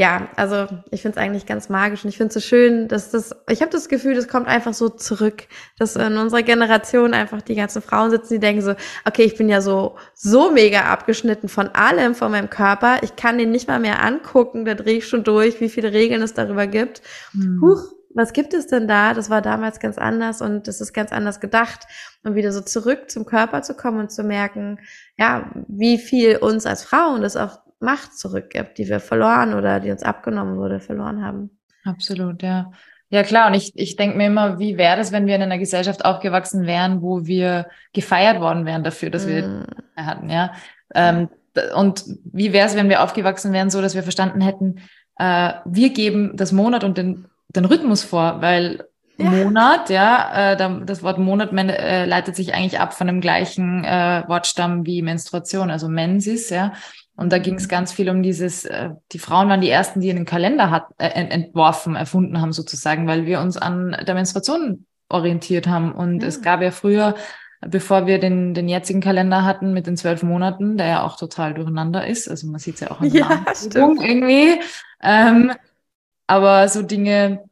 ja, also ich finde es eigentlich ganz magisch und ich finde es so schön, dass das, ich habe das Gefühl, das kommt einfach so zurück, dass in unserer Generation einfach die ganzen Frauen sitzen, die denken so, okay, ich bin ja so, so mega abgeschnitten von allem, von meinem Körper, ich kann den nicht mal mehr angucken, da drehe ich schon durch, wie viele Regeln es darüber gibt. Hm. Huch, was gibt es denn da? Das war damals ganz anders und das ist ganz anders gedacht. Und wieder so zurück zum Körper zu kommen und zu merken, ja, wie viel uns als Frauen das auch Macht zurückgibt, die wir verloren oder die uns abgenommen wurde, verloren haben. Absolut, ja. Ja, klar. Und ich, ich denke mir immer, wie wäre das, wenn wir in einer Gesellschaft aufgewachsen wären, wo wir gefeiert worden wären dafür, dass mm. wir hatten, ja. Ähm, und wie wäre es, wenn wir aufgewachsen wären, so dass wir verstanden hätten, äh, wir geben das Monat und den, den Rhythmus vor, weil ja. Monat, ja, äh, das Wort Monat äh, leitet sich eigentlich ab von dem gleichen äh, Wortstamm wie Menstruation, also Mensis, ja. Und da ging es ganz viel um dieses, äh, die Frauen waren die ersten, die einen Kalender hat, äh, entworfen, erfunden haben sozusagen, weil wir uns an der Menstruation orientiert haben. Und ja. es gab ja früher, bevor wir den, den jetzigen Kalender hatten mit den zwölf Monaten, der ja auch total durcheinander ist. Also man sieht es ja auch an der ja, irgendwie. Ähm, aber so Dinge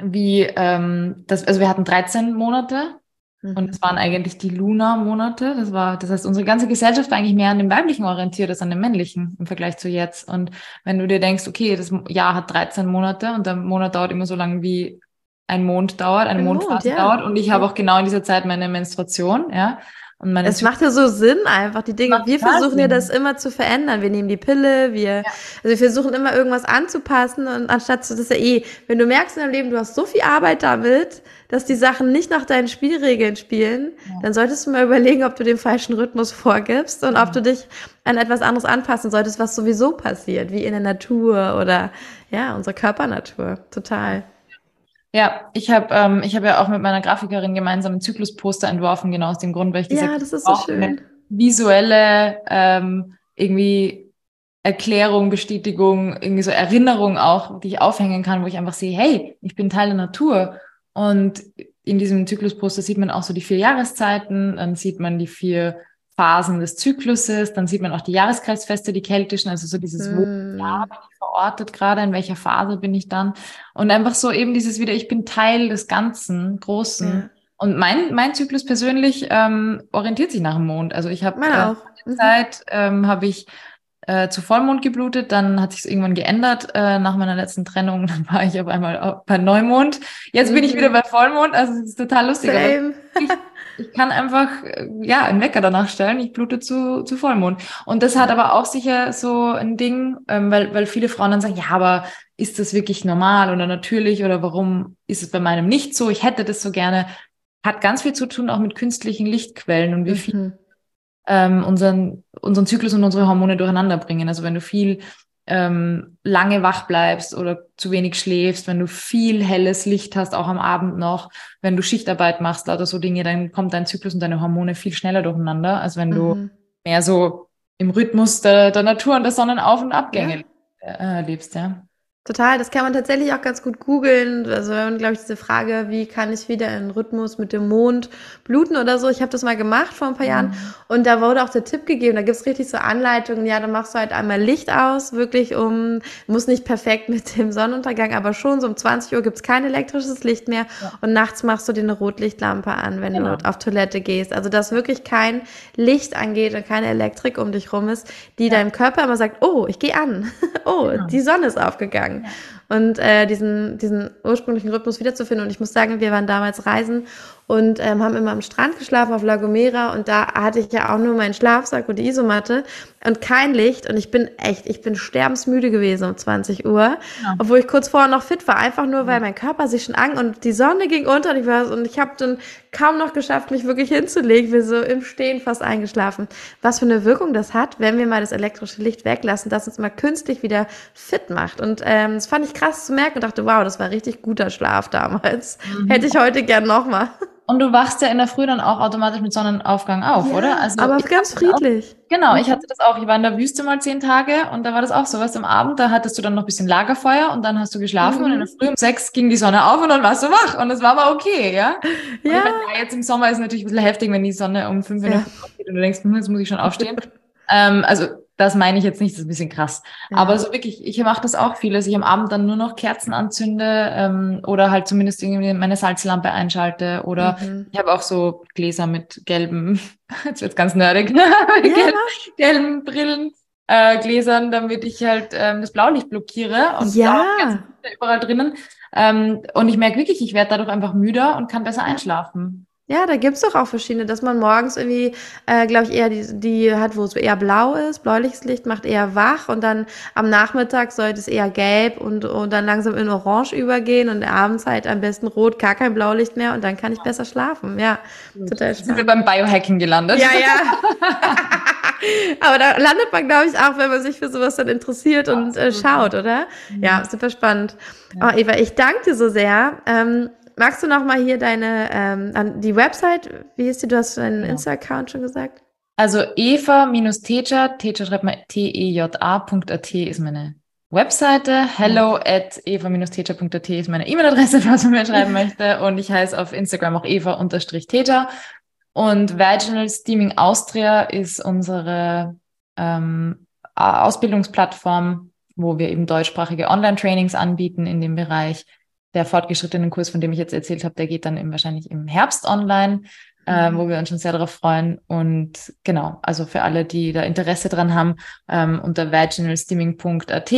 wie, ähm, das, also wir hatten 13 Monate und es waren eigentlich die Luna-Monate. Das war, das heißt, unsere ganze Gesellschaft war eigentlich mehr an dem Weiblichen orientiert als an dem Männlichen im Vergleich zu jetzt. Und wenn du dir denkst, okay, das Jahr hat 13 Monate und der Monat dauert immer so lange wie ein Mond dauert, eine ein Mondphase Mond, ja. dauert. Und ich habe auch genau in dieser Zeit meine Menstruation, ja. Und man es macht ja so Sinn einfach, die Dinge. Wir versuchen Sinn. ja das immer zu verändern. Wir nehmen die Pille, wir, ja. also wir versuchen immer irgendwas anzupassen und anstatt zu, das ist ja eh, wenn du merkst in deinem Leben, du hast so viel Arbeit damit, dass die Sachen nicht nach deinen Spielregeln spielen, ja. dann solltest du mal überlegen, ob du den falschen Rhythmus vorgibst und ja. ob du dich an etwas anderes anpassen solltest, was sowieso passiert, wie in der Natur oder, ja, unsere Körpernatur. Total. Ja, ich habe ähm, ich hab ja auch mit meiner Grafikerin gemeinsam ein Zyklusposter entworfen, genau aus dem Grund, weil ich diese ja, das ist so schön. visuelle ähm, irgendwie Erklärung, Bestätigung, irgendwie so Erinnerung auch, die ich aufhängen kann, wo ich einfach sehe, hey, ich bin Teil der Natur. Und in diesem Zyklusposter sieht man auch so die vier Jahreszeiten, dann sieht man die vier Phasen des Zykluses, dann sieht man auch die Jahreskreisfeste, die keltischen, also so dieses, mm. wo bin ich verortet gerade, in welcher Phase bin ich dann. Und einfach so eben dieses wieder, ich bin Teil des Ganzen, Großen. Ja. Und mein, mein Zyklus persönlich ähm, orientiert sich nach dem Mond. Also ich habe äh, mhm. Zeit, ähm, habe ich äh, zu Vollmond geblutet, dann hat sich irgendwann geändert äh, nach meiner letzten Trennung, [laughs] dann war ich auf einmal bei Neumond. Jetzt mhm. bin ich wieder mhm. bei Vollmond, also es ist total lustig. Same. Ich, ich kann einfach, äh, ja, einen Wecker danach stellen, ich blute zu, zu Vollmond. Und das hat aber auch sicher so ein Ding, ähm, weil, weil viele Frauen dann sagen, ja, aber ist das wirklich normal oder natürlich oder warum ist es bei meinem nicht so? Ich hätte das so gerne. Hat ganz viel zu tun auch mit künstlichen Lichtquellen und wie viel mhm. ähm, unseren, unseren Zyklus und unsere Hormone durcheinander bringen. Also wenn du viel ähm, lange wach bleibst oder zu wenig schläfst, wenn du viel helles Licht hast, auch am Abend noch, wenn du Schichtarbeit machst, lauter so Dinge, dann kommt dein Zyklus und deine Hormone viel schneller durcheinander, als wenn du mhm. mehr so im Rhythmus der, der Natur und der Sonnenauf- und Abgänge ja. äh, lebst, ja. Total, das kann man tatsächlich auch ganz gut googeln. Also wenn man, glaube ich, diese Frage, wie kann ich wieder in Rhythmus mit dem Mond bluten oder so. Ich habe das mal gemacht vor ein paar Jahren mhm. und da wurde auch der Tipp gegeben, da gibt's richtig so Anleitungen, ja, dann machst du halt einmal Licht aus, wirklich um, muss nicht perfekt mit dem Sonnenuntergang, aber schon so um 20 Uhr gibt's kein elektrisches Licht mehr ja. und nachts machst du dir eine Rotlichtlampe an, wenn genau. du auf Toilette gehst. Also dass wirklich kein Licht angeht und keine Elektrik um dich rum ist, die ja. deinem Körper immer sagt, oh, ich gehe an, [laughs] oh, genau. die Sonne ist aufgegangen sagen. Ja. Und äh, diesen, diesen ursprünglichen Rhythmus wiederzufinden. Und ich muss sagen, wir waren damals reisen und ähm, haben immer am Strand geschlafen auf La Gomera und da hatte ich ja auch nur meinen Schlafsack und die Isomatte und kein Licht und ich bin echt, ich bin sterbensmüde gewesen um 20 Uhr, ja. obwohl ich kurz vorher noch fit war, einfach nur, weil mein Körper sich schon an und die Sonne ging unter und ich war und ich habe dann kaum noch geschafft, mich wirklich hinzulegen, wir so im Stehen fast eingeschlafen. Was für eine Wirkung das hat, wenn wir mal das elektrische Licht weglassen, das uns mal künstlich wieder fit macht und ähm, das fand ich krass zu merken und dachte, wow, das war richtig guter Schlaf damals. Mhm. Hätte ich heute gern nochmal. Und du wachst ja in der Früh dann auch automatisch mit Sonnenaufgang auf, ja, oder? Also aber ganz friedlich. Auch, genau, ich hatte das auch. Ich war in der Wüste mal zehn Tage und da war das auch so. Was am Abend, da hattest du dann noch ein bisschen Lagerfeuer und dann hast du geschlafen mhm. und in der Früh um sechs ging die Sonne auf und dann warst du wach und das war aber okay, ja? ja. Und meine, jetzt im Sommer ist es natürlich ein bisschen heftig, wenn die Sonne um fünf Minuten ja. aufgeht und du denkst, hm, jetzt muss ich schon aufstehen. [laughs] ähm, also das meine ich jetzt nicht, das ist ein bisschen krass. Ja. Aber so wirklich, ich mache das auch viel, dass ich am Abend dann nur noch Kerzen anzünde ähm, oder halt zumindest irgendwie meine Salzlampe einschalte oder mhm. ich habe auch so Gläser mit gelben, [laughs] jetzt wird's ganz nerdig, [laughs] ja. gelben, gelben Brillen. Äh, Gläsern, damit ich halt ähm, das Blaulicht blockiere und ja. überall drinnen. Ähm, und ich merke wirklich, ich werde dadurch einfach müder und kann besser einschlafen. Ja, da gibt's doch auch verschiedene, dass man morgens irgendwie, äh, glaube ich, eher die, die hat, wo es eher blau ist, bläuliches Licht macht eher wach und dann am Nachmittag sollte es eher gelb und, und dann langsam in Orange übergehen und abends halt am besten rot, gar kein Blaulicht mehr und dann kann ich besser schlafen. Ja, total spannend. Sind wir beim Biohacking gelandet? Ja, ja. [laughs] Aber da landet man, glaube ich, auch, wenn man sich für sowas dann interessiert und äh, schaut, oder? Ja, mhm. super spannend. Ja. Oh, Eva, ich danke dir so sehr. Ähm, magst du noch mal hier deine ähm, die Website, wie ist die? Du hast deinen ja. Insta-Account schon gesagt. Also Eva-Teja, Teja schreibt man T-E-J-A.at ist meine Webseite. Hello at eva-teja.at ist meine E-Mail-Adresse, [laughs] falls man mir schreiben möchte. Und ich heiße auf Instagram auch eva-teja. Und Vaginal Steaming Austria ist unsere ähm, Ausbildungsplattform, wo wir eben deutschsprachige Online-Trainings anbieten in dem Bereich der fortgeschrittenen Kurs, von dem ich jetzt erzählt habe, der geht dann eben wahrscheinlich im Herbst online, äh, mhm. wo wir uns schon sehr darauf freuen. Und genau, also für alle, die da Interesse dran haben, ähm, unter vaginalsteaming.at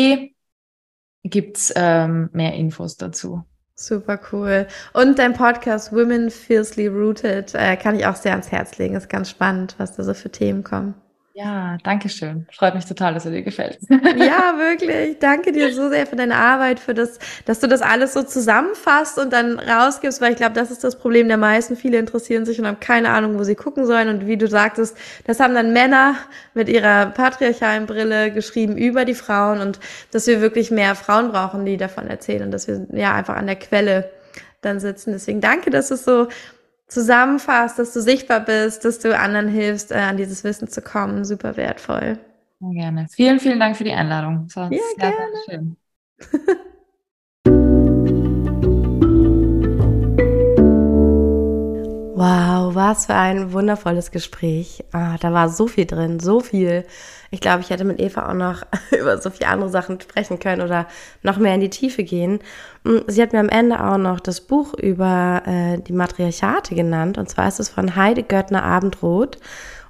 gibt's ähm, mehr Infos dazu. Super cool. Und dein Podcast Women Fiercely Rooted äh, kann ich auch sehr ans Herz legen. Ist ganz spannend, was da so für Themen kommen. Ja, danke schön. Freut mich total, dass er dir gefällt. Ja, wirklich. Danke dir so sehr für deine Arbeit, für das, dass du das alles so zusammenfasst und dann rausgibst, weil ich glaube, das ist das Problem der meisten. Viele interessieren sich und haben keine Ahnung, wo sie gucken sollen. Und wie du sagtest, das haben dann Männer mit ihrer patriarchalen Brille geschrieben über die Frauen und dass wir wirklich mehr Frauen brauchen, die davon erzählen und dass wir ja einfach an der Quelle dann sitzen. Deswegen danke, dass es so zusammenfasst, dass du sichtbar bist, dass du anderen hilfst, äh, an dieses Wissen zu kommen. Super wertvoll. Sehr gerne. Vielen, vielen Dank für die Einladung. ja, gerne. schön. [laughs] Wow, was für ein wundervolles Gespräch. Ah, da war so viel drin, so viel. Ich glaube, ich hätte mit Eva auch noch [laughs] über so viele andere Sachen sprechen können oder noch mehr in die Tiefe gehen. Mm, sie hat mir am Ende auch noch das Buch über äh, die Matriarchate genannt. Und zwar ist es von Heide Göttner Abendroth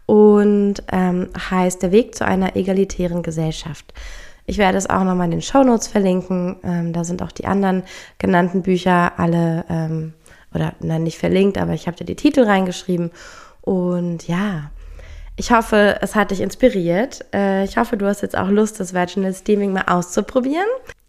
und ähm, heißt Der Weg zu einer egalitären Gesellschaft. Ich werde es auch nochmal in den Show Notes verlinken. Ähm, da sind auch die anderen genannten Bücher alle ähm, oder nein, nicht verlinkt, aber ich habe dir die Titel reingeschrieben. Und ja, ich hoffe, es hat dich inspiriert. Äh, ich hoffe, du hast jetzt auch Lust, das Vaginal Steaming mal auszuprobieren.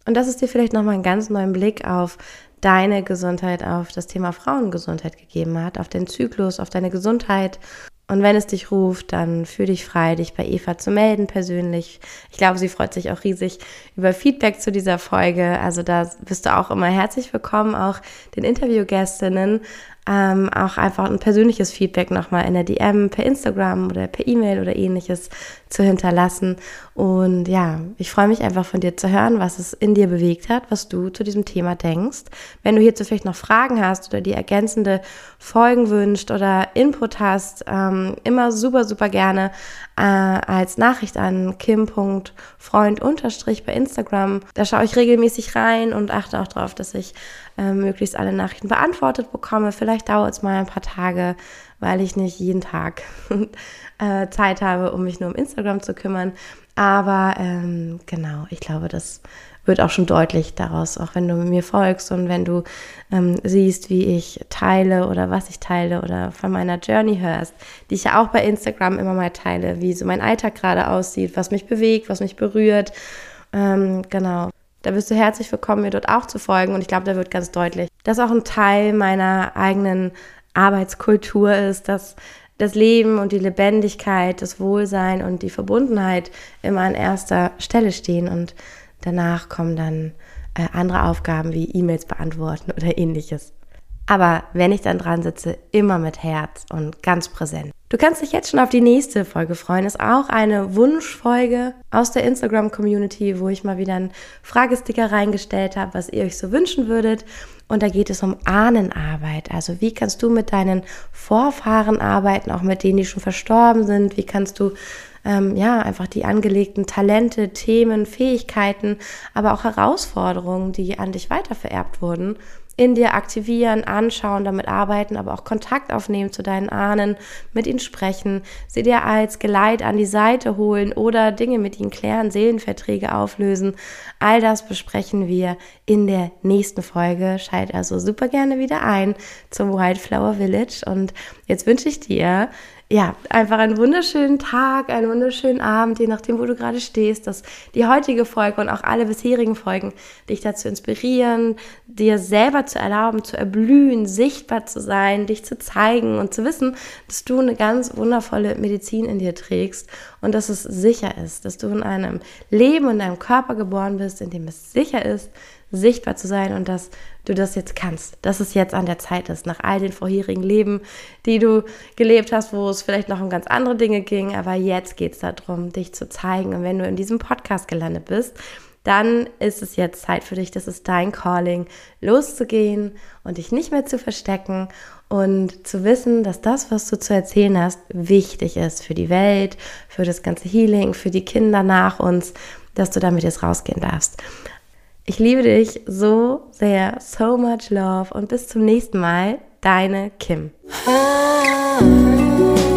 Und dass es dir vielleicht nochmal einen ganz neuen Blick auf deine Gesundheit, auf das Thema Frauengesundheit gegeben hat, auf den Zyklus, auf deine Gesundheit und wenn es dich ruft, dann fühl dich frei, dich bei Eva zu melden persönlich. Ich glaube, sie freut sich auch riesig über Feedback zu dieser Folge. Also da bist du auch immer herzlich willkommen, auch den Interviewgästinnen ähm, auch einfach ein persönliches Feedback nochmal in der DM per Instagram oder per E-Mail oder ähnliches zu hinterlassen. Und ja, ich freue mich einfach von dir zu hören, was es in dir bewegt hat, was du zu diesem Thema denkst. Wenn du hierzu vielleicht noch Fragen hast oder die ergänzende Folgen wünscht oder Input hast, ähm, immer super, super gerne äh, als Nachricht an kim.freund bei Instagram. Da schaue ich regelmäßig rein und achte auch darauf, dass ich äh, möglichst alle Nachrichten beantwortet bekomme. Vielleicht dauert es mal ein paar Tage, weil ich nicht jeden Tag [laughs] äh, Zeit habe, um mich nur um Instagram zu kümmern. Aber ähm, genau, ich glaube, das wird auch schon deutlich daraus, auch wenn du mir folgst und wenn du ähm, siehst, wie ich teile oder was ich teile oder von meiner Journey hörst, die ich ja auch bei Instagram immer mal teile, wie so mein Alltag gerade aussieht, was mich bewegt, was mich berührt. Ähm, genau. Da bist du herzlich willkommen, mir dort auch zu folgen. Und ich glaube, da wird ganz deutlich, dass auch ein Teil meiner eigenen Arbeitskultur ist, dass das Leben und die Lebendigkeit, das Wohlsein und die Verbundenheit immer an erster Stelle stehen. Und danach kommen dann äh, andere Aufgaben wie E-Mails beantworten oder ähnliches. Aber wenn ich dann dran sitze, immer mit Herz und ganz präsent. Du kannst dich jetzt schon auf die nächste Folge freuen. Ist auch eine Wunschfolge aus der Instagram-Community, wo ich mal wieder einen Fragesticker reingestellt habe, was ihr euch so wünschen würdet. Und da geht es um Ahnenarbeit. Also wie kannst du mit deinen Vorfahren arbeiten, auch mit denen, die schon verstorben sind? Wie kannst du ähm, ja einfach die angelegten Talente, Themen, Fähigkeiten, aber auch Herausforderungen, die an dich weitervererbt wurden, in dir aktivieren, anschauen, damit arbeiten, aber auch Kontakt aufnehmen zu deinen Ahnen, mit ihnen sprechen, sie dir als Geleit an die Seite holen oder Dinge mit ihnen klären, Seelenverträge auflösen. All das besprechen wir in der nächsten Folge. Schalt also super gerne wieder ein zum Wildflower Village und jetzt wünsche ich dir ja, einfach einen wunderschönen Tag, einen wunderschönen Abend, je nachdem, wo du gerade stehst, dass die heutige Folge und auch alle bisherigen Folgen dich dazu inspirieren, dir selber zu erlauben, zu erblühen, sichtbar zu sein, dich zu zeigen und zu wissen, dass du eine ganz wundervolle Medizin in dir trägst und dass es sicher ist, dass du in einem Leben und einem Körper geboren bist, in dem es sicher ist, sichtbar zu sein und dass du das jetzt kannst, dass es jetzt an der Zeit ist, nach all den vorherigen Leben, die du gelebt hast, wo es vielleicht noch um ganz andere Dinge ging, aber jetzt geht es darum, dich zu zeigen. Und wenn du in diesem Podcast gelandet bist, dann ist es jetzt Zeit für dich, das ist dein Calling, loszugehen und dich nicht mehr zu verstecken und zu wissen, dass das, was du zu erzählen hast, wichtig ist für die Welt, für das ganze Healing, für die Kinder nach uns, dass du damit jetzt rausgehen darfst. Ich liebe dich so sehr, so much love und bis zum nächsten Mal, deine Kim. Ah.